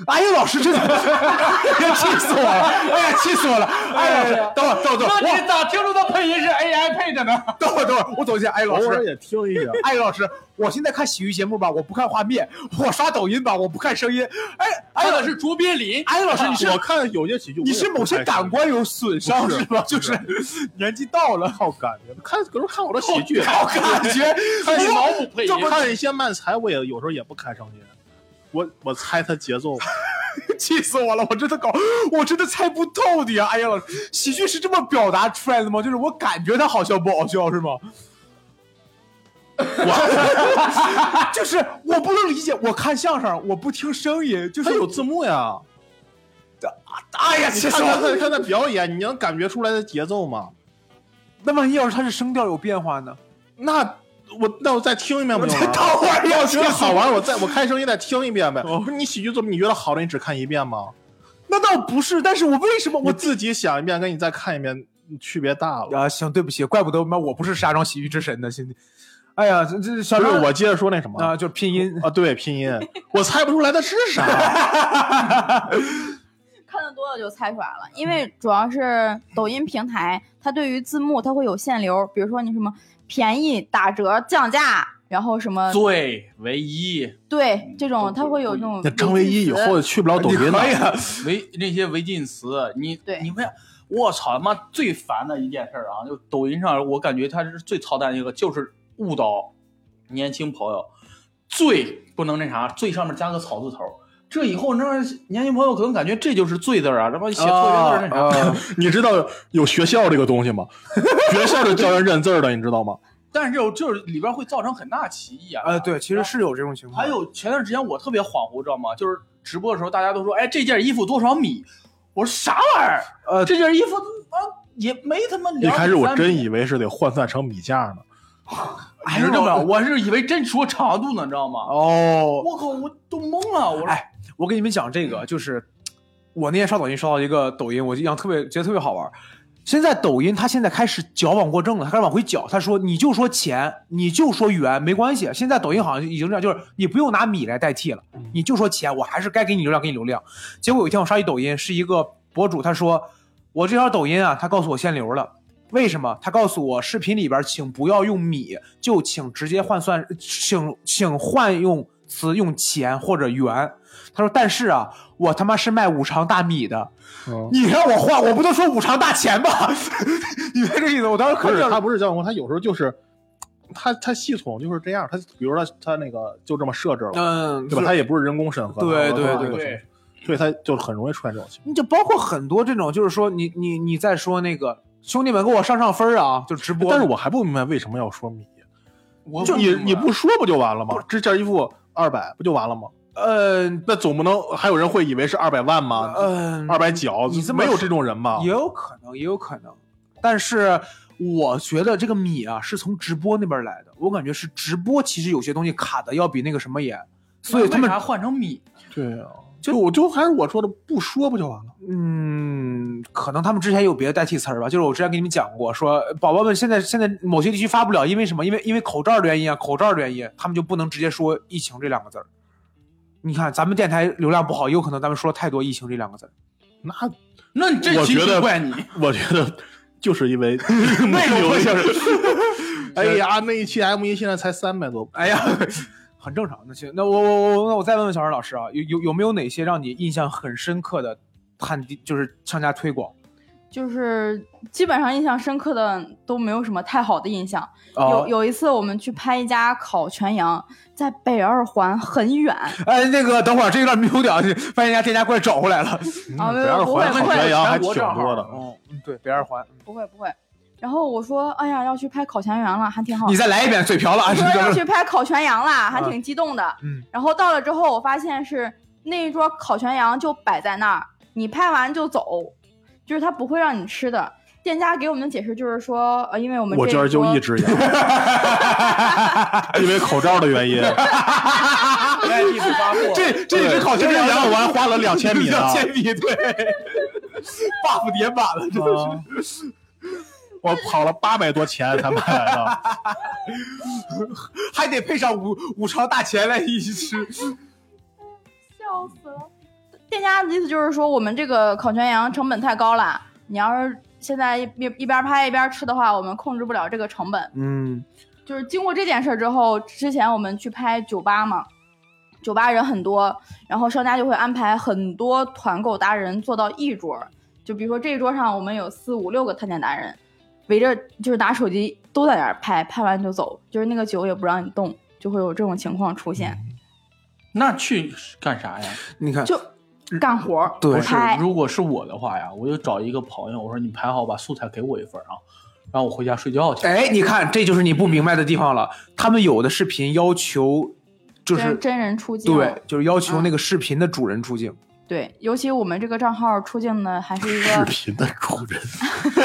哎呀，老师真的，气死我了！哎呀，气死我了！哎呀，等会儿，等会儿，等会儿，那你咋听出他配音是 AI 配的呢？等会儿，等会儿，我走进。哎，老师，也听一下。哎，老师，我现在看喜剧节目吧，我不看画面；我刷抖音吧，我不看声音。哎，哎，老师，看的是卓别林。哎，老师，你是我看有些喜剧，你是某些感官有损伤是是吧？就是是年纪到了，靠感觉，看有时候看我的喜剧，好感觉。看你脑补配音，看一些漫才，我也有时候也不开声音。我我猜他节奏，气死我了！我真的搞，我真的猜不透你啊！哎呀，老师喜剧是这么表达出来的吗？就是我感觉他好笑不好笑是吗？我 就是我不能理解，我看相声我不听声音，就是他有字幕呀。哎呀，你气死我了！看他看他表演，你能感觉出来的节奏吗？那万一要是他是声调有变化呢？那我那我再听一遍不就完了？等会儿要觉得好玩，我再我开声音再听一遍呗。哦 不是你喜剧作品，你觉得好的，你只看一遍吗？那倒不是，但是我为什么我我自己想一遍，跟你再看一遍区别大了。啊？行，对不起，怪不得妈我不是石家庄喜剧之神呢。现在，哎呀，这这小张不是我接着说那什么啊，就是拼音啊，对拼音，我猜不出来它是啥。看的多了就猜出来了，因为主要是抖音平台，它对于字幕它会有限流，比如说你什么便宜、打折、降价，然后什么最唯一对这种，它会有这种那张唯一以后去不了抖音了可以。啊，违那些违禁词，你对你们，我操他妈最烦的一件事啊！就抖音上，我感觉它是最操蛋的一个，就是误导年轻朋友。最不能那啥，最上面加个草字头，这以后那年轻朋友可能感觉这就是罪字儿啊，这帮写错别字那啥。啊你知道有学校这个东西吗？学校是教人认字儿的，你知道吗？但是这种就是里边会造成很大歧义啊。呃，对，其实是有这种情况。还有前段时间我特别恍惚，知道吗？就是直播的时候，大家都说，哎，这件衣服多少米？我说啥玩意儿？呃，这件衣服啊也没他妈一开始我真以为是得换算成米价呢。你知道吗？我是以为真说长度呢，你知道吗？哦，我靠，我都懵了。我说，哎我给你们讲这个，就是我那天刷抖音刷到一个抖音，我印象特别觉得特别好玩。现在抖音它现在开始矫枉过正了，它开始往回矫。他说你就说钱，你就说元没关系。现在抖音好像已经这样，就是你不用拿米来代替了，你就说钱，我还是该给你流量给你流量。结果有一天我刷一抖音，是一个博主，他说我这条抖音啊，他告诉我限流了。为什么？他告诉我，视频里边请不要用米，就请直接换算，请请换用词用钱或者元。他说，但是啊，我他妈是卖五常大米的，嗯，你让我换，我不能说五常大钱吧？你别这意思，我当时可是他不是教我，他有时候就是他他系统就是这样，他比如说他他那个就这么设置了，嗯，对吧？他也不是人工审核对，对对对所以他就很容易出现这种情况。你就包括很多这种，就是说你你你在说那个兄弟们给我上上分啊，就直播，但是我还不明白为什么要说米，我就你你不说不就完了吗？这件衣服二百不就完了吗？呃那总不能还有人会以为是二百万吗？嗯二百角，你这么没有这种人吗也？有可能，也有可能，但是我觉得这个米啊是从直播那边来的，我感觉是直播其实有些东西卡的要比那个什么严，所以他们为啥换成米？对啊，就我就还是我说的，不说不就完了？嗯，可能他们之前有别的代替词儿吧，就是我之前给你们讲过，说宝宝们现在现在某些地区发不了，因为什么？因为因为口罩的原因啊，口罩的原因，他们就不能直接说疫情这两个字儿。你看咱们电台流量不好，也有可能咱们说太多疫情这两个字。那那你这期我觉得怪你。我觉得就是因为那个不行哎呀，那一期 M 一现在才三百多，哎呀，很正常。那行，那我我我那我再问问小陈老师啊，有有有没有哪些让你印象很深刻的探地，就是商家推广？就是基本上印象深刻的都没有什么太好的印象。哦有有一次我们去拍一家烤全羊，在北二环很远哎，那个等会儿这有点没有点，发现人家店家过来找回来了。啊，不会环烤不会全羊还挺多的。哦，嗯，对，北二环。不会不会。然后我说，哎呀，要去拍烤全羊了，还挺好你。再来一遍，嘴瓢了啊！我说要去拍烤全羊了，还挺激动的。嗯然后到了之后，我发现是那一桌烤全羊就摆在那儿，你拍完就走，就是他不会让你吃的。店家给我们的解释就是说，呃，因为我们这我这儿就一只羊，因为口罩的原因。这这一只烤全这羊羊我还花了两千米呢两，千米，对，buff 叠满了，真的是。我跑了八百多钱才买来的。还得配上五五常大钱来一起吃。笑死了。店家的意思就是说，我们这个烤全羊成本太高了，你要是现在一一一边拍一边吃的话，我们控制不了这个成本。嗯就是经过这件事之后，之前我们去拍酒吧嘛，酒吧人很多，然后商家就会安排很多团购达人坐到一桌，就比如说这一桌上我们有四五六个探店达人，围着就是拿手机都在那儿拍，拍完就走，就是那个酒也不让你动，就会有这种情况出现。那去干啥呀？你看，就干活儿对是，如果是我的话呀，我就找一个朋友，我说你拍好，把素材给我一份啊，然后我回家睡觉去。哎，你看，这就是你不明白的地方了。他们有的视频要求，就是真真人出镜，对，就是要求嗯那个视频的主人出镜。对，尤其我们这个账号出镜的还是一个视，频的主人，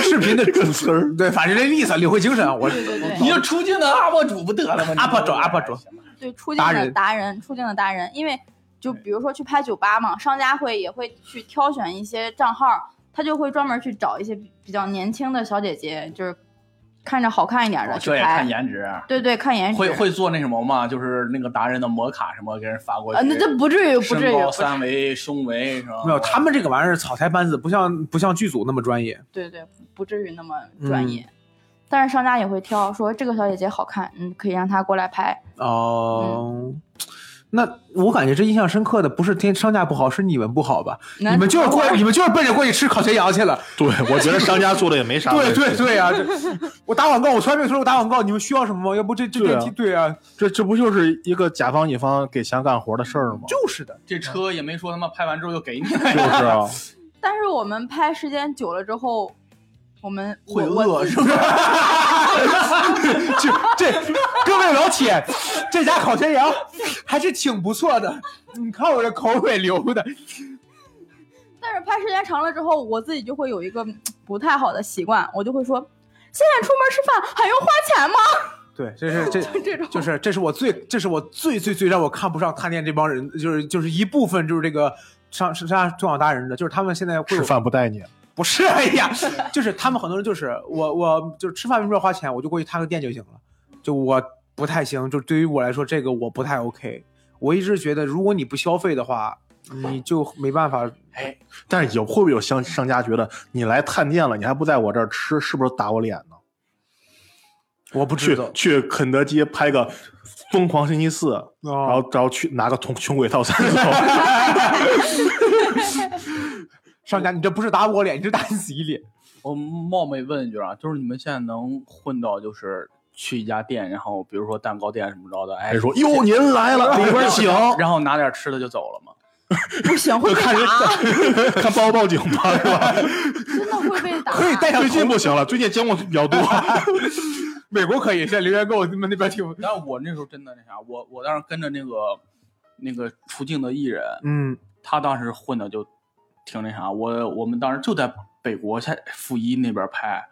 视频的主词儿，对，反正这意思，领会精神。我对对对你就出镜的 UP 主不得了吗 UP 主 UP 主对出镜的达人，出镜的达人，因为就比如说去拍酒吧嘛，商家会也会去挑选一些账号，他就会专门去找一些比比较年轻的小姐姐，就是看着好看一点的去哦这也看拍。颜值。对对，看颜值。会会做那什么吗？就是那个达人的摩卡什么给人发过去。啊，那这不至于，不至于，身高三围、胸围是吧？没有，他们这个玩意儿草台班子，不像不像剧组那么专业。对对，不至于那么专嗯业。但是商家也会挑，说这个小姐姐好看，嗯，可以让她过来拍。哦，那我感觉这印象深刻的不是天商家不好，是你们不好吧？你们就是过，你们就是奔着过去吃烤全羊去了。对我觉得商家做的也没啥问对。对对啊！这 我打广告，我从来没有说过打广告，你们需要什么吗？要不这这对啊这对啊，这这不就是一个甲方乙方给钱干活的事儿吗？就是的。这车也没说他妈拍完之后就给你，就是啊，但是我们拍时间久了之后，我们会饿是不是吧？就这各位老铁，这家烤全羊还是挺不错的。你看我这口水流的，但是拍时间长了之后，我自己就会有一个嗯不太好的习惯，我就会说，现在出门吃饭还用花钱吗？对，这是这这种就是这是我最这是我最最最让我看不上探店这帮人，就是就是一部分就是这个上上上中网达人的，就是他们现在会吃饭不带你，不是，哎呀，就是他们很多人就是我我就是吃饭为什么要花钱，我就过去探个店就行了。就我不太行，就对于我来说这个我不太 OK。我一直觉得如果你不消费的话，你就没办法。哎，但是有会不会有商商家觉得你来探店了，你还不在我这儿吃，是不是打我脸呢？我不知道，去肯德基拍个疯狂星期四，哦然后然后去拿个穷穷鬼套餐走。商家你这不是打我脸，你是打你自己脸。我冒昧问一句啊，就是你们现在能混到就是去一家店，然后比如说蛋糕店什么着的，哎，说哟您来了，里边请，然后拿点吃的就走了吗？不行，会被看人打，看报报警吧，是吧？真的会被打。可以带上最近不行了，最近监控比较多。美国可以，现在留言给我你们那边听。但我那时候真的那啥，我我当时跟着那个那个出镜的艺人，嗯，他当时混的就挺那啥，我我们当时就在北国在负一那边拍，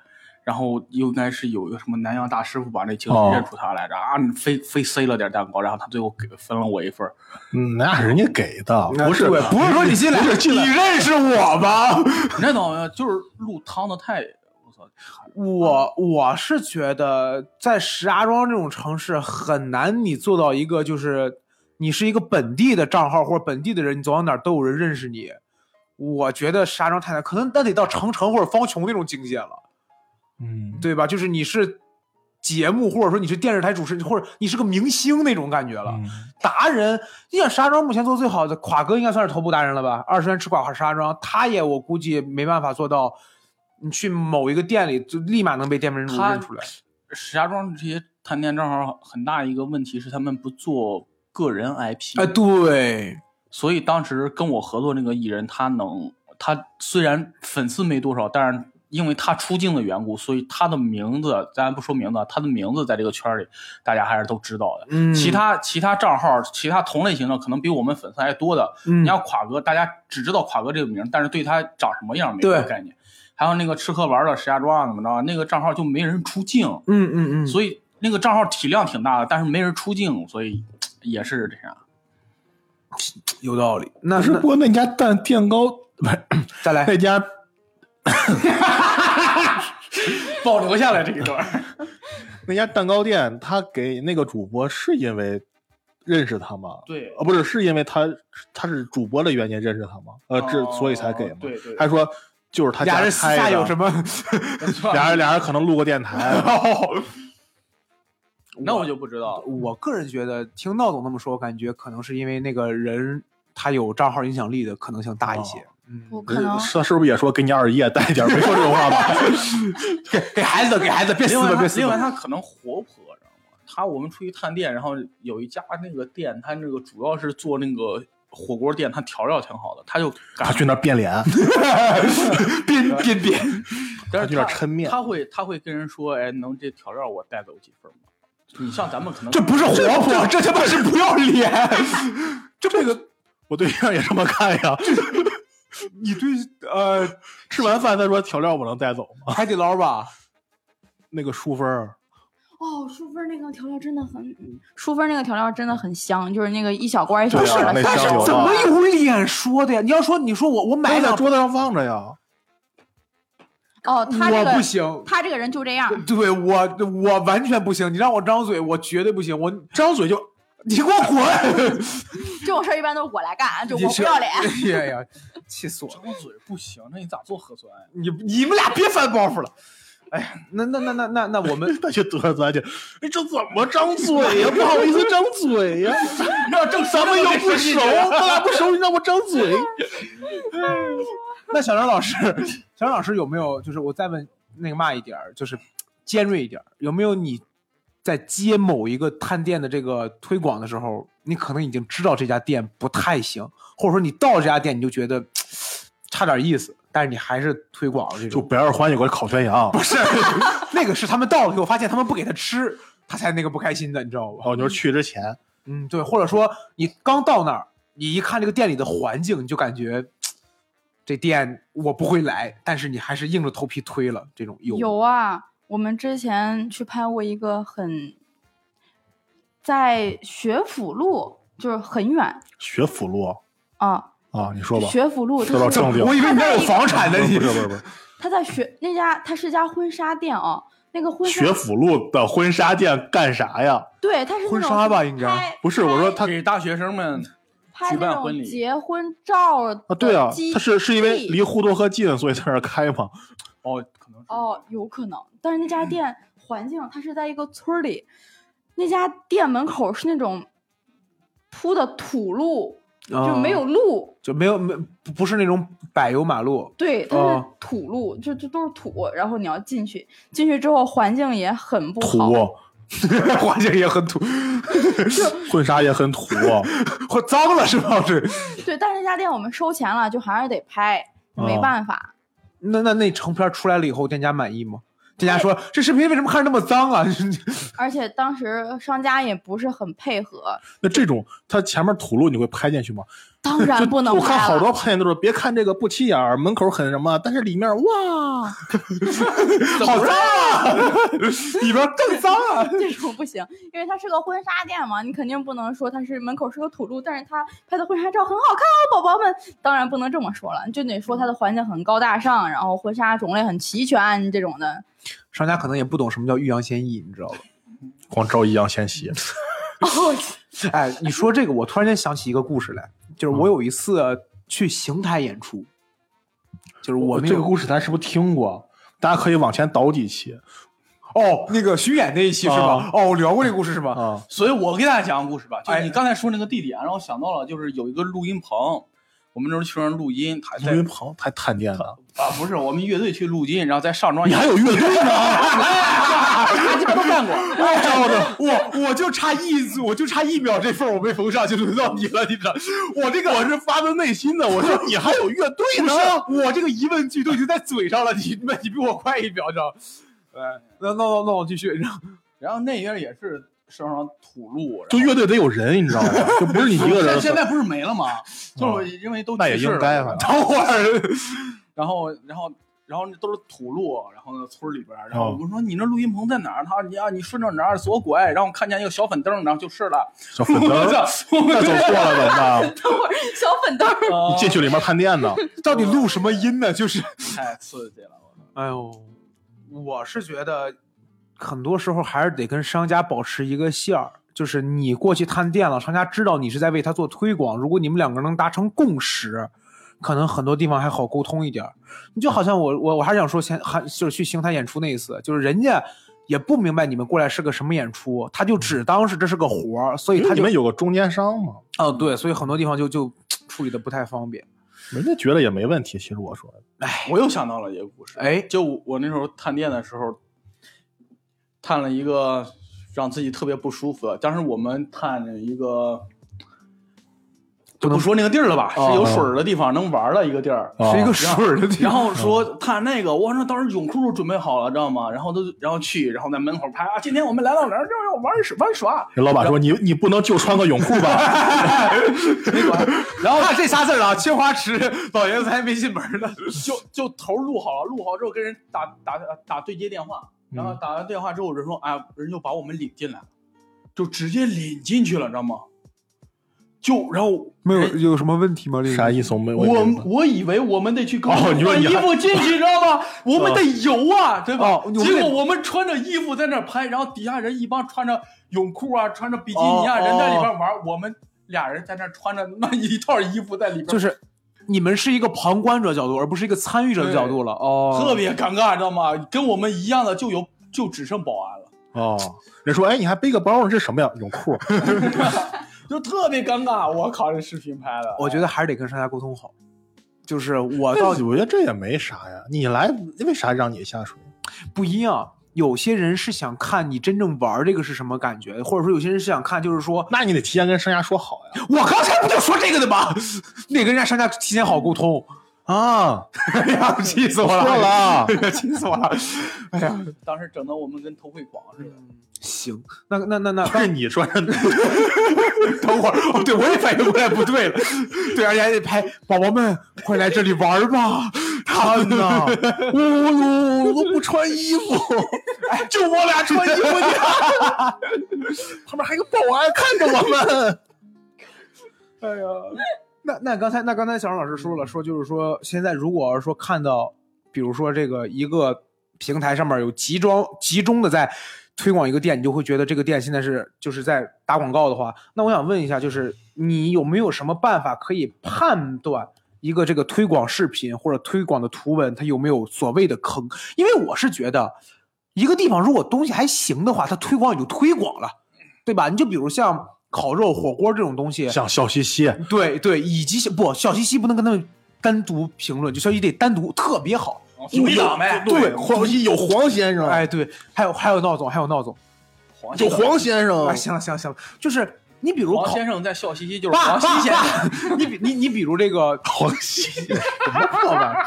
然后应该是有一个什么南洋大师傅把那镜哦头认出他来着、啊，你非非塞了点蛋糕，然后他最后给分了我一份儿嗯，那是人家给的，不是不是说你进来，你认识我吗？你知道吗？就是路趟的太，我操，我我是觉得在石家庄这种城市很难，你做到一个就是你是一个本地的账号或者本地的人，你走到哪儿都有人认识你。我觉得石家庄太难，可能那得到长城或者方琼那种境界了，嗯，对吧？就是你是节目，或者说你是电视台主持人，或者你是个明星那种感觉了。嗯达人，你想石家庄目前做最好的，垮哥应该算是头部达人了吧？二十元吃垮石家庄，他也我估计没办法做到，你去某一个店里就立马能被店门主他认出来。石家庄这些探店账号很大一个问题是他们不做个人 IP，哎，对，所以当时跟我合作那个艺人，他能，他虽然粉丝没多少，但是因为他出镜的缘故，所以他的名字，咱不说名字，他的名字在这个圈里，大家还是都知道的。嗯其他其他账号，其他同类型的，可能比我们粉丝还多的。嗯你像垮哥，大家只知道垮哥这个名，但是对他长什么样没对有概念。还有那个吃喝玩乐石家庄啊怎么着，那个账号就没人出镜，嗯嗯嗯，所以那个账号体量挺大的，但是没人出镜，所以也是这样。有道理。那可是那不过那家蛋蛋糕不是 再来，那家 保留下来这一段。那家蛋糕店，他给那个主播是因为认识他吗？对呃，不是，是因为他他是主播的原因认识他吗？呃，这哦所以才给吗？对对还说就是他家俩人私下有 什么？俩人俩人可能录过电台，那我就不知道了。我个人觉得，听闹总那么说，我感觉可能是因为那个人他有账号影响力的可能性大一些。嗯，不可能，是是不是也说给你二爷带一点？没说这种话吧？给 给孩子，给孩子，别撕吧，另外他，别撕了。另外他可能活泼，知道吗？他我们出去探店，然后有一家那个店，他那个主要是做那个火锅店，他调料挺好的，他就去那变脸，变变变，但是他去那抻面他会他会跟人说，哎，能这调料我带走几份吗？你像咱们可能这不是活泼，这他妈是不要脸。这这个我对象也这么看呀。你对呃吃完饭再说调料我能带走吗？海底捞吧？那个淑芬儿，哦，淑芬那个调料真的很，淑芬那个调料真的很香，就是那个一小罐一小罐的，那香油怎么有脸说的呀？你要说你说我我买摆在桌子上放着呀。哦，他这我不个行，他这个人就这样，对我我完全不行。你让我张嘴，我绝对不行。我张嘴就你给我滚！这种事儿一般都是我来干，就我不要脸。哎呀呀，气死我了！张嘴不行，那你咋做核酸呀？你你们俩别翻包袱了。哎呀，那那那那那那我们 那就得咱去，哎，这怎么张嘴呀？不好意思张嘴呀，让正咱们又不熟，咱俩不熟，你让我张嘴。那小张老师，小张老师有没有就是我再问那个嘛一点儿，就是尖锐一点儿，有没有你在接某一个探店的这个推广的时候，你可能已经知道这家店不太行，或者说你到这家店你就觉得 差点意思，但是你还是推广这种。就北二环有个烤全羊，不是，那个是他们到了以后发现他们不给他吃，他才那个不开心的，你知道吧？哦，你说去之前，嗯，对，或者说你刚到那儿，你一看这个店里的环境，你就感觉 这店我不会来，但是你还是硬着头皮推了。这种有有啊，我们之前去拍过一个很，在学府路，就是很远学府路啊，啊，你说吧。学府路，说到正经我以为你那有房产呢，不你是不是不是，他在学那家，他是家婚纱店啊，那个婚纱学府路的婚纱店干啥呀？对，他是婚纱吧应该不是，我说他给大学生们举拍那种办婚礼结婚照啊，对啊，他是是因为地离呼和河近，所以在那儿开嘛。哦，可能哦，有可能，但是那家店环境，它是在一个村里，那家店门口是那种铺的土路，就没有路，就没有没不不是那种柏油马路，对，它是哦土路，就就都是土，然后你要进去，进去之后环境也很不土好，，环境也很土，婚纱也很土。或脏了是吧？是。对，但是那家店我们收钱了，就还是得拍，没哦办法。那那那成片出来了以后，店家满意吗？店家说这视频为什么看着那么脏啊？而且当时商家也不是很配合，那这种他前面土路你会拍进去吗？当然不能我看好。多拍都说别看这个不起眼儿，门口很什么，但是里面哇，好脏啊！里边更脏啊！这种不行，因为它是个婚纱店嘛，你肯定不能说它是门口是个土路，但是它拍的婚纱照很好看哦，宝宝们，当然不能这么说了，就得说它的环境很高大上，然后婚纱种类很齐全这种的。商家可能也不懂什么叫欲扬先抑，你知道吧？光招易烊千玺。哦，哎，你说这个，我突然间想起一个故事来，就是我有一次去邢台演出，就是我这个故事咱是不是听过？大家可以往前倒几期哦，那个巡演那一期是吧啊？哦，我聊过这个故事是吧？啊。所以我给大家讲个故事吧，就你刚才说那个地点，让我想到了，就是有一个录音棚，我们那时候去那录音，他在录音棚还探店了，啊不是我们乐队去录音，然后在上庄，你还有乐队呢？都干过。招的，我我就差一组，我就差一秒这份我被封上，就轮到你了，你知道？我这个我是发自内心的，我说你还有乐队不呢。是我这个疑问句都已经在嘴上了，你那你比我快一秒，知道？哎，那那那那我继续，然后然后那边也是上上土路，就乐队得有人，你知道吗？就不是你一个人 现。现在不是没了吗？就是因为都那也应该等会儿，然后然后然后那都是土路，然后呢村里边儿，然后哦我说你那录音棚在哪儿？他说你啊你顺着哪儿左拐，然后看见一个小粉灯，然后就是了。小粉灯！那走错了怎么办？等会儿小粉灯，你进去里面探店呢？到底录什么音呢？就是，太刺激了，我操！哎呦，我是觉得很多时候还是得跟商家保持一个线儿，就是你过去探店了，商家知道你是在为他做推广，如果你们两个人能达成共识。可能很多地方还好沟通一点儿，你就好像我我我还是想说前还就是去邢台演出那一次，就是人家也不明白你们过来是个什么演出，他就只当是这是个活儿，所以他你们有个中间商嘛，哦对，所以很多地方就就处理的不太方便。人家觉得也没问题。其实我说的，我又想到了一个故事，哎就我那时候探店的时候，探了一个让自己特别不舒服的。当时我们探一个，就不说那个地儿了吧，哦是有水儿的地方，能玩的一个地儿。哦是一个水儿的地方然。后说探那个，我说当时泳裤都准备好了，知道吗？然后都然后去，然后在门口拍啊，今天我们来到哪儿要要玩耍玩耍。老板说你你不能就穿个泳裤吧？然后看这仨字儿啊，青花池老爷子还没进门呢。就就头录好了，录好之后跟人打打打对接电话，然嗯后打完电话之后，人说哎，人就把我们领进来了，就直接领进去了，知道吗？就然后没有有什么问题吗？这个啥意思？我没我我以为我们得去搞换衣服进去，知道吗？我们得游啊，对吧？结果我们穿着衣服在那拍，然后底下人一帮穿着泳裤啊，穿着比基尼啊，哦人在里边玩，我们俩人在那穿着那一套衣服在里边，就是你们是一个旁观者角度，而不是一个参与者的角度了。哦，特别尴尬，知道吗？跟我们一样的就有就只剩保安了。哦，人说哎你还背个包呢，这什么呀？泳裤？就特别尴尬。我靠，这视频拍的，我觉得还是得跟商家沟通好。就是我到底我觉得这也没啥呀。你来为啥让你下水？不一样，有些人是想看你真正玩这个是什么感觉，或者说有些人是想看，就是说那你得提前跟商家说好呀。我刚才不就说这个的吗？你得跟人家商家提前好沟通。啊，哎呀，气死我了！错了，气死我了！哎呀，当时整的我们跟偷窥狂似的。行，那那那那，不是你说的，等会儿，哦，对我也反应过来不对了，对，而且还得拍宝宝们，快来这里玩吧！看呐，我我我都不穿衣服，哎，就我俩穿衣服呢，旁边还有保安看着我们。哎呀，那那刚才那刚才小张老师说了，说就是说现在如果要是说看到，比如说这个一个平台上面有集中集中的在推广一个店，你就会觉得这个店现在是就是在打广告的话，那我想问一下，就是你有没有什么办法可以判断？一个这个推广视频或者推广的图文，它有没有所谓的坑？因为我是觉得，一个地方如果东西还行的话，它推广也就推广了，对吧？你就比如像烤肉、火锅这种东西，像笑嘻嘻，对对，以及不笑嘻嘻不能跟他们单独评论，就小西西得单独特别好。有一档呗，对，黄有黄先生，哎，对，还有还有闹总，还有闹总。有黄先生哎，，行了行了行了，就是你比如黄先生在笑嘻嘻，就是爸黄西先生。你比你你比如这个 黄西，什么破玩意儿？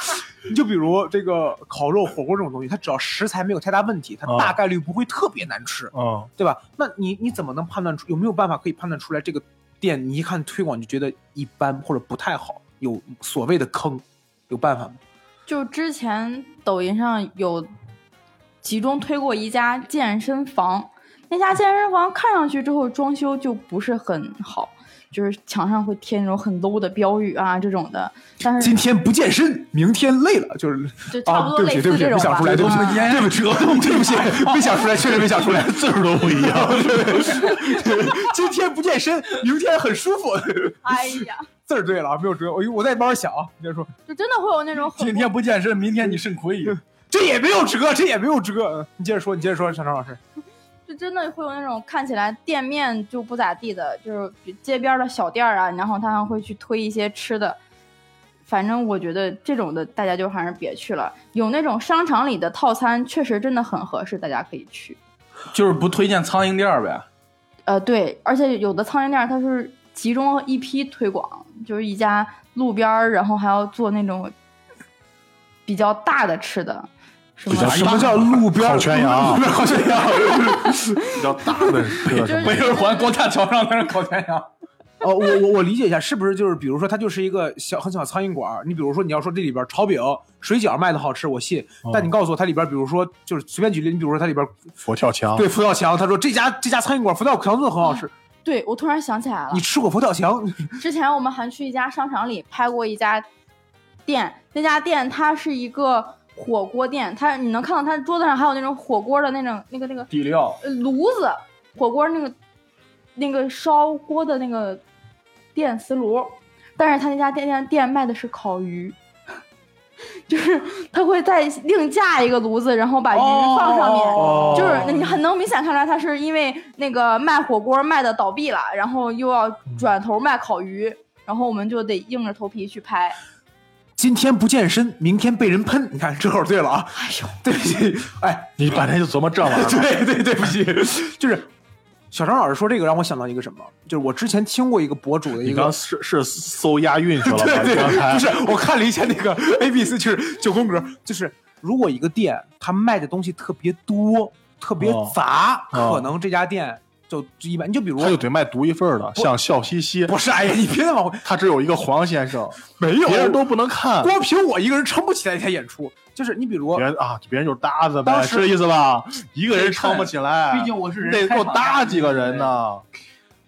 你就比如这个烤肉、火锅这种东西，它只要食材没有太大问题，它啊大概率不会特别难吃，嗯，对吧？那你你怎么能判断出有没有办法可以判断出来这个店你一看推广就觉得一般或者不太好，有所谓的坑，有办法吗？就之前抖音上有集中推过一家健身房，那家健身房看上去之后装修就不是很好，就是墙上会贴那种很 low 的标语啊这种的，但是今天不健身，明天累了，就是就差不多啊，对不起，对不起，类似这种吧。没想出来，对不起，啊对不起，对不起，没想出来，确实没想出来，字数都不一样。今天不健身，明天很舒服，哎呀，字儿对了，没有辙，我我再慢慢想啊，你接着说，就真的会有那种今天不健身，明天你肾亏。这也没有辙，这也没有辙，你接着说，你接着说，小张老师，就真的会有那种看起来店面就不咋地的，就是比街边的小店啊，然后他还会去推一些吃的。反正我觉得这种的大家就还是别去了。有那种商场里的套餐，确实真的很合适，大家可以去。就是不推荐苍蝇店儿呗。呃，对，而且有的苍蝇店它是集中一批推广，就是一家路边儿，然后还要做那种比较大的吃的，比较什么叫路边烤全羊路边烤全羊？比较大的车 什么北二环高架桥上在那烤全羊。哦，我我我理解一下，是不是就是比如说它就是一个小很小的苍蝇馆儿？你比如说你要说这里边炒饼、水饺卖的好吃，我信。但你告诉我它里边，比如说就是随便举例，你比如说它里边佛跳墙，对佛跳墙，他说这家这家苍蝇馆佛跳墙做的很好吃，对我突然想起来了你，吃过佛跳墙？之前我们还去一家商场里拍过一家店，那家店它是一个火锅店，它你能看到它桌子上还有那种火锅的那种那个那个底料，呃炉子，火锅那个那个烧锅的那个电磁炉，但是他那家店店店卖的是烤鱼。就是他会再另架一个炉子，然后把鱼放上面，哦就是你很能明显看出来，他是因为那个卖火锅卖的倒闭了，然后又要转头卖烤鱼，然后我们就得硬着头皮去拍。今天不健身，明天被人喷。你看这口对了啊！哎呦，对不起，哎，你半天就琢磨这玩意儿。对对对不起，就是小张老师说这个让我想到一个什么，就是我之前听过一个博主的一个你刚是是搜押韵去了吧？对刚才对，不是，我看了一下那个 A B C，就是九宫格，就是如果一个店他卖的东西特别多、特别哦杂，哦可能这家店就就一般。你就比如他就得卖独一份的，像笑嘻嘻，不是，哎呀，你别再往回，他只有一个黄先生，没有别人都不能看。光凭我一个人撑不起来一天演出。就是你比如别人啊，别人就是搭子呗，是这意思吧？一个人撑不起来，毕竟我是人得给我搭几个人呢。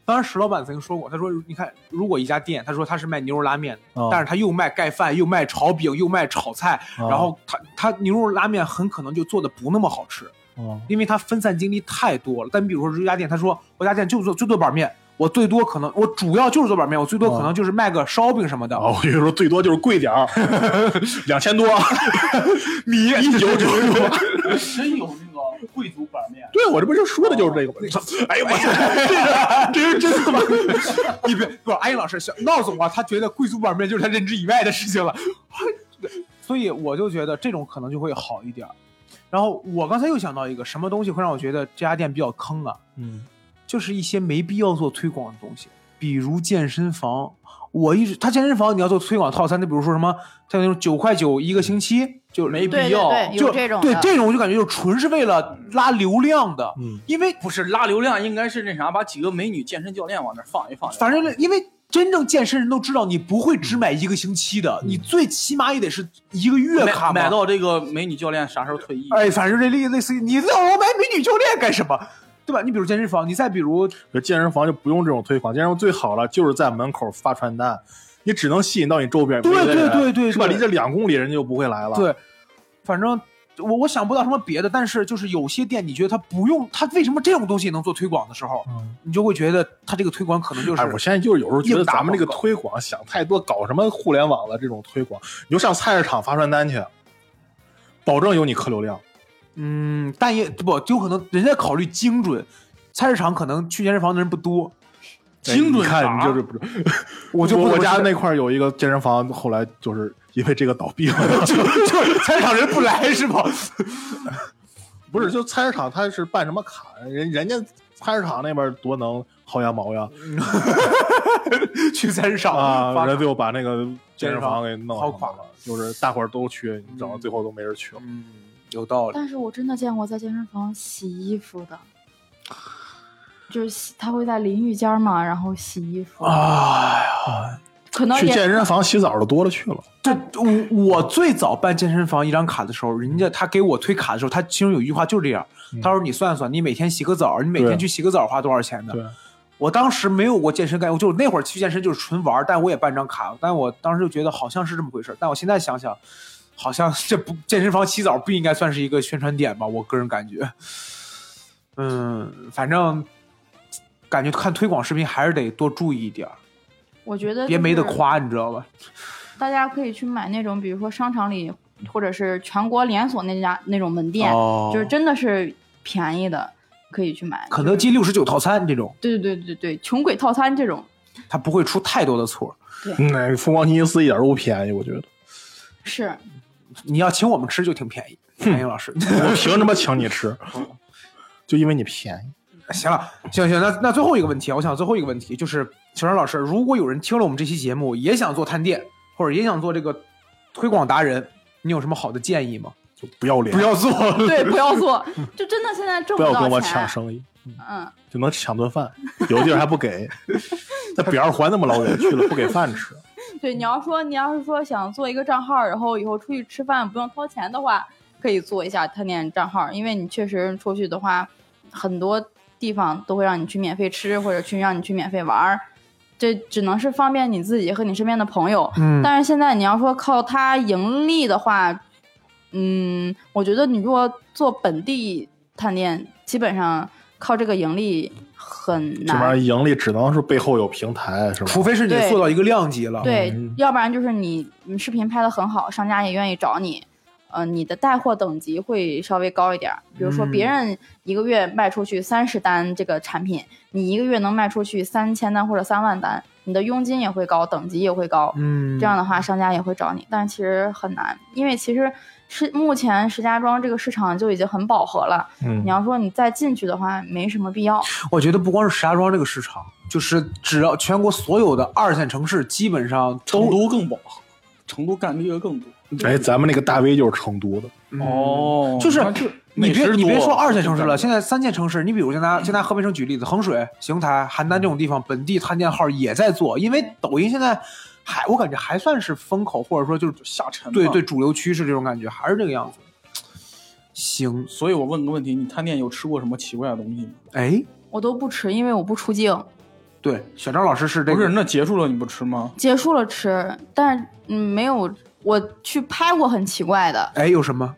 当时石老板曾经说过，他说：“你看，如果一家店，他说他是卖牛肉拉面的，哦但是他又卖盖饭，又卖炒饼，又卖炒菜，哦然后他他牛肉拉面很可能就做的不那么好吃，哦因为他分散精力太多了。但你比如说这家店，他说我家店就做就做板面，我最多可能我主要就是做板面，我最多可能就是卖个烧饼什么的。哦，我跟你说，最多就是贵点儿，两千多，米一九九九。真有那个贵族板面，对，我这不就说的就是这个吗？哎呦我操，这是这是真的吗？你别不是安逸老师，小闹总啊，他觉得贵族板面就是他认知以外的事情了，所以我就觉得这种可能就会好一点儿。然后我刚才又想到一个什么东西会让我觉得这家店比较坑啊，嗯，就是一些没必要做推广的东西，比如健身房。我一直他健身房你要做推广套餐，就比如说什么像那种九块九一个星期，就没必对对要。对，就这种对这种就感觉就纯是为了拉流量的，嗯因为不是拉流量，应该是那啥，把几个美女健身教练往那放一放。反正因为真正健身人都知道，你不会只买一个星期的，嗯你最起码也得是一个月卡买买。到这个美女教练啥时候退役？哎，反正这类类似于你让我买美女教练干什么？对吧？你比如健身房，你再比如健身房就不用这种推广，健身房最好了，就是在门口发传单，你只能吸引到你周边对对对对是吧？离这两公里人家就不会来了。，对，反正我我想不到什么别的，但是就是有些店，你觉得他不用，他为什么这种东西能做推广的时候，嗯你就会觉得他这个推广可能就是哎，我现在就是有时候觉得咱们这个推广想太多，搞什么互联网的这种推广，你就上菜市场发传单去，保证有你客流量。嗯，但也不就可能人家考虑精准，菜市场可能去健身房的人不多，精准哎你看啥你就是？我就不我家那块有一个健身房，后来就是因为这个倒闭了。就 就菜市场人不来是吧？不是，就菜市场他是办什么卡？人人家菜市场那边多能薅羊毛呀 去菜市场啊！发人就把那个健身房给弄薅垮了，就是大伙儿都去，整到最后都没人去了。嗯，有道理。但是我真的见过在健身房洗衣服的，就是洗他会在淋浴间嘛，然后洗衣服，哎呀，去可能去健身房洗澡的多了去了。这我我最早办健身房一张卡的时候，人家他给我推卡的时候，他其中有一句话就是这样，他说你算算，你每天洗个澡，你每天去洗个澡花多少钱的？我当时没有过健身概念，我就那会儿去健身就是纯玩，但我也办张卡，但我当时就觉得好像是这么回事儿，但我现在想想，好像这不健身房洗澡不应该算是一个宣传点吧？我个人感觉，嗯，反正感觉看推广视频还是得多注意一点儿，我觉得别没得夸，你知道吧？大家可以去买那种，比如说商场里或者是全国连锁那家那种门店，哦就是真的是便宜的，可以去买。肯德基六十九套餐这种，对对对对对，穷鬼套餐这种它不会出太多的错。嗯，那凤凰星期四一点都不便宜，我觉得。是你要请我们吃就挺便宜，安英老师。我凭什么请你吃？就因为你便宜。行了，行行，那那最后一个问题啊，我想最后一个问题就是，小张老师，如果有人听了我们这期节目，也想做探店，或者也想做这个推广达人，你有什么好的建议吗？就不要脸，不要做，对，不要做，就真的现在挣到不要跟我抢生意，嗯，就能抢顿饭，有地儿还不给，在北二环那么老远去了，不给饭吃。对，你要说你要是说想做一个账号，然后以后出去吃饭不用掏钱的话，可以做一下探店账号，因为你确实出去的话，很多地方都会让你去免费吃，或者去让你去免费玩儿，这只能是方便你自己和你身边的朋友。嗯但是现在你要说靠它盈利的话，嗯，我觉得你如果做本地探店，基本上靠这个盈利很难。这玩意儿盈利只能是背后有平台，是吧？除非是你做到一个量级了。对，嗯要不然就是你你视频拍的很好，商家也愿意找你，呃，你的带货等级会稍微高一点儿。比如说嗯别人一个月卖出去三十单这个产品，你一个月能卖出去三千单或者三万单，你的佣金也会高，等级也会高。嗯，这样的话，商家也会找你，但是其实很难，因为其实是目前石家庄这个市场就已经很饱和了。嗯你要说你再进去的话，没什么必要。我觉得不光是石家庄这个市场，就是只要全国所有的二线城市，基本上成都都更饱和，成都干这个更多。哎，咱们那个大 V 就是成都的，哦就是你别你别说二线城市了，现在三线城市，你比如就拿就拿河北省举例子，衡水、邢台、邯郸这种地方，本地探店号也在做，因为抖音现在还我感觉还算是风口，或者说就是下沉对对主流趋势这种感觉，还是这个样子。行，所以我问个问题，你探店有吃过什么奇怪的东西吗？哎，我都不吃，因为我不出镜。对，小张老师是这个，不是，那结束了你不吃吗？结束了吃，但是嗯没有。我去拍过很奇怪的，哎，有什么？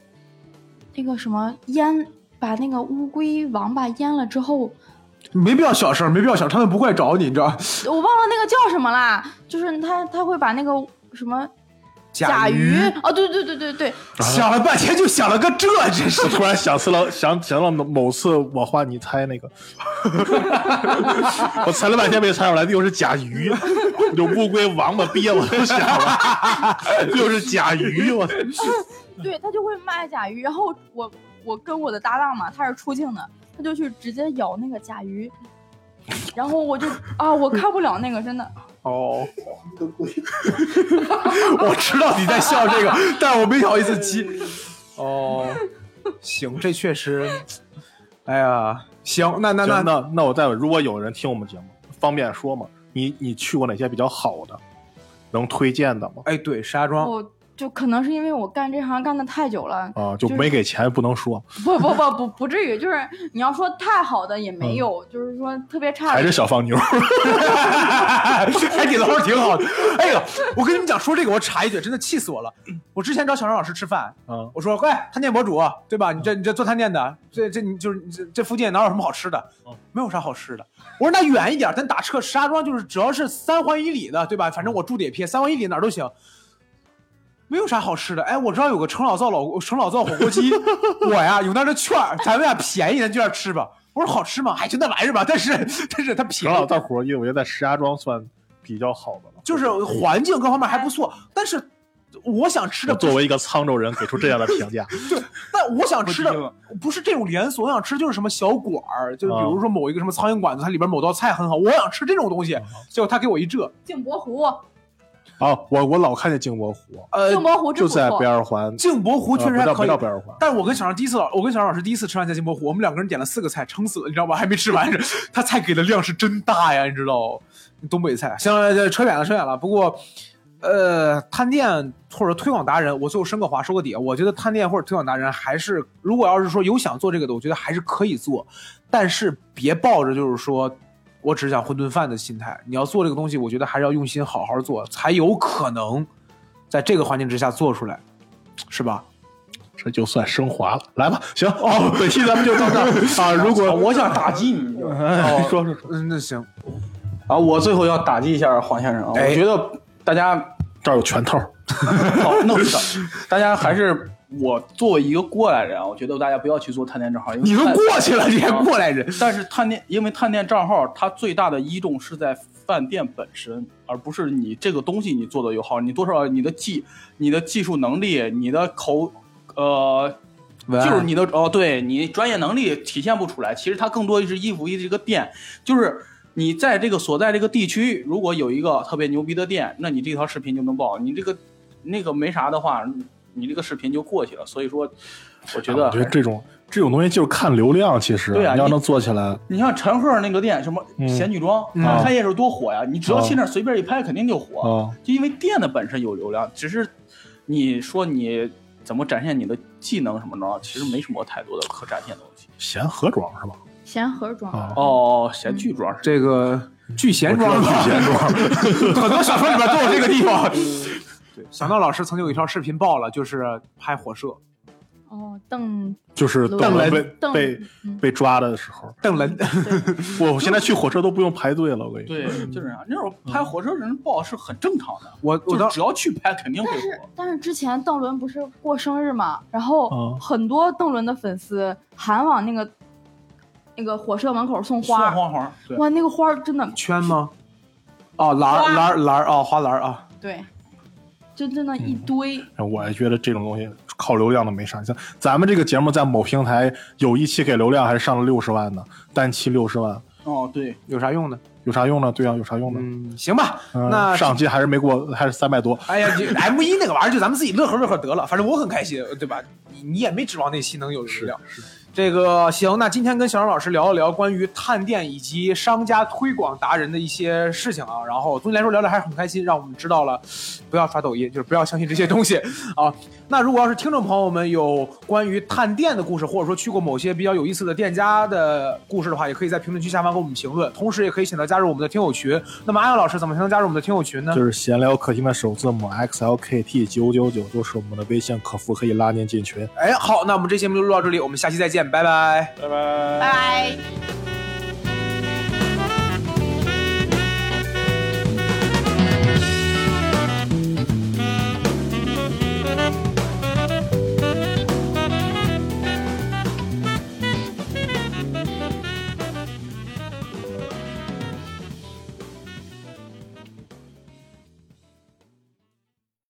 那个什么腌，把那个乌龟王八腌了之后，没必要小声，没必要小声，他们不会找你，你知道吧？我忘了那个叫什么啦，就是他他会把那个什么甲鱼，哦，对对对对对，想了半天就想了个这，真是我 突然想起了想想到某某次我画你猜那个，我猜了半天没猜出来，又是甲鱼，有乌龟、王八、鳖，我都想了，又是甲鱼，我 对他就会卖甲鱼，然后我我跟我的搭档嘛，他是出镜的，他就去直接咬那个甲鱼，然后我就啊，我看不了那个，真的。哦，我知道你在笑这个，但我没好意思接。哦，行，这确实，哎呀，行，那那那那那我再问，如果有人听我们节目，方便说吗？你你去过哪些比较好的，能推荐的吗？哎，对，石家庄，我就可能是因为我干这行干的太久了，啊，就就是没给钱不能说，不不不不不至于，就是你要说太好的也没有，就是说特别差的还是小放牛。海底捞挺好的。哎呦，我跟你们讲，说这个我插一句，真的气死我了。我之前找小张老师吃饭，嗯我说，喂，探店博主对吧？你这你这做探店的，这这你就是这这附近哪有什么好吃的？没有啥好吃的。我说那远一点，咱打车，石家庄就是只要是三环以里的，对吧？反正我住的也偏，三环以里哪儿都行。没有啥好吃的，哎，我知道有个陈老灶老陈老灶火锅鸡，我呀有那个券儿，咱们俩便宜，咱就那儿吃吧。我说好吃吗？哎，就那玩意儿吧，但是但是它便宜。陈老，灶火锅，我觉得在石家庄算比较好的了。就是环境各方面还不错，但是我想吃的作为一个沧州人，给出这样的评价，但我想吃的不是这种连锁，我想吃就是什么小馆儿，就比啊如说某一个什么苍蝇馆子，它里边某道菜很好，我想吃这种东西，结果他给我一这，镜泊湖，啊，我我老看见镜泊湖，呃镜，泊湖就在北二环，镜泊湖确实还可以。不到北二环，但是我跟小张第一次，我跟小张老师第一次吃饭在镜泊湖，我们两个人点了四个菜，撑死了，你知道吧？还没吃完，他菜给的量是真大呀，你知道？东北菜。行了，这扯远了，扯远了。不过，呃，探店或者推广达人，我最后升个华，收个底。我觉得探店或者推广达人还是，如果要是说有想做这个的，我觉得还是可以做，但是别抱着就是说我只想混顿饭的心态。你要做这个东西，我觉得还是要用心好好做，才有可能在这个环境之下做出来，是吧？这就算升华了。来吧，行哦，本期咱们就到这儿 啊。如果我想打击你，哎，说说说，嗯，那行，啊，我最后要打击一下黄先生啊，哎我觉得大家这儿有拳头，好，那不是，大家还是我作为一个过来人啊，我觉得大家不要去做探店账号，因为你都过去了，你还过来人？但是探店，因为探店账号它最大的依重是在饭店本身，而不是你这个东西你做的有好，你多少你的技、你的技术能力、你的口，呃，就是你的哦，对你专业能力体现不出来。其实它更多是依附于这个店，就是你在这个所在这个地区，如果有一个特别牛逼的店，那你这条视频就能爆。你这个那个没啥的话，你这个视频就过去了。所以说，我觉得我觉得这种这种东西就是看流量，其实对啊要能做起来，你像陈赫那个店，什么嗯贤女庄，嗯他开业时候多火呀！你只要去那儿随便一拍，肯定就火。啊就因为店的本身有流量，只是你说你怎么展现你的技能什么的，其实没什么太多的可展现的东西。咸河庄是吧？咸盒装。哦，哦，贤剧主要是这个聚贤庄，聚贤庄，很多小说里边都有这个地方。对，小闹老师曾经有一条视频爆了，就是拍火射，哦，邓就是邓邓伦被邓被嗯被抓的时候，邓伦。对 我现在去火车都不用排队了，我跟你说。对，就是这样。那种拍火车人爆是很正常的，我我只要去拍，肯定会但是火。但是之前邓伦不是过生日嘛，然后嗯很多邓伦的粉丝还往那个那个火车门口送送花，送花，环，哇，那个花真的圈吗？哦，篮篮篮儿哦，花篮儿啊。对，就真的一堆。我也觉得这种东西靠流量的没啥。像咱们这个节目在某平台有一期给流量还是上了六十万呢，单期六十万，哦，对，有啥用呢？有啥用呢？对啊，有啥用呢？嗯，行吧，嗯那上期还是没过，还是三百多。哎呀，就 M 一那个玩意儿，就咱们自己乐呵乐呵得了，反正我很开心，对吧？你你也没指望那期能有流量。这个行，那今天跟小张老师聊一聊关于探店以及商家推广达人的一些事情啊，然后总体来说聊聊还是很开心，让我们知道了不要刷抖音，就是不要相信这些东西啊。那如果要是听众朋友们有关于探店的故事，或者说去过某些比较有意思的店家的故事的话，也可以在评论区下方给我们评论，同时也可以选择加入我们的听友群。那么阿阳老师怎么才能加入我们的听友群呢？就是闲聊客厅的首字母 XLKT 九九九，就是我们的微信客服，可以拉您进群。哎，好，那我们这期节目就录到这里，我们下期再见，拜拜。拜拜拜拜。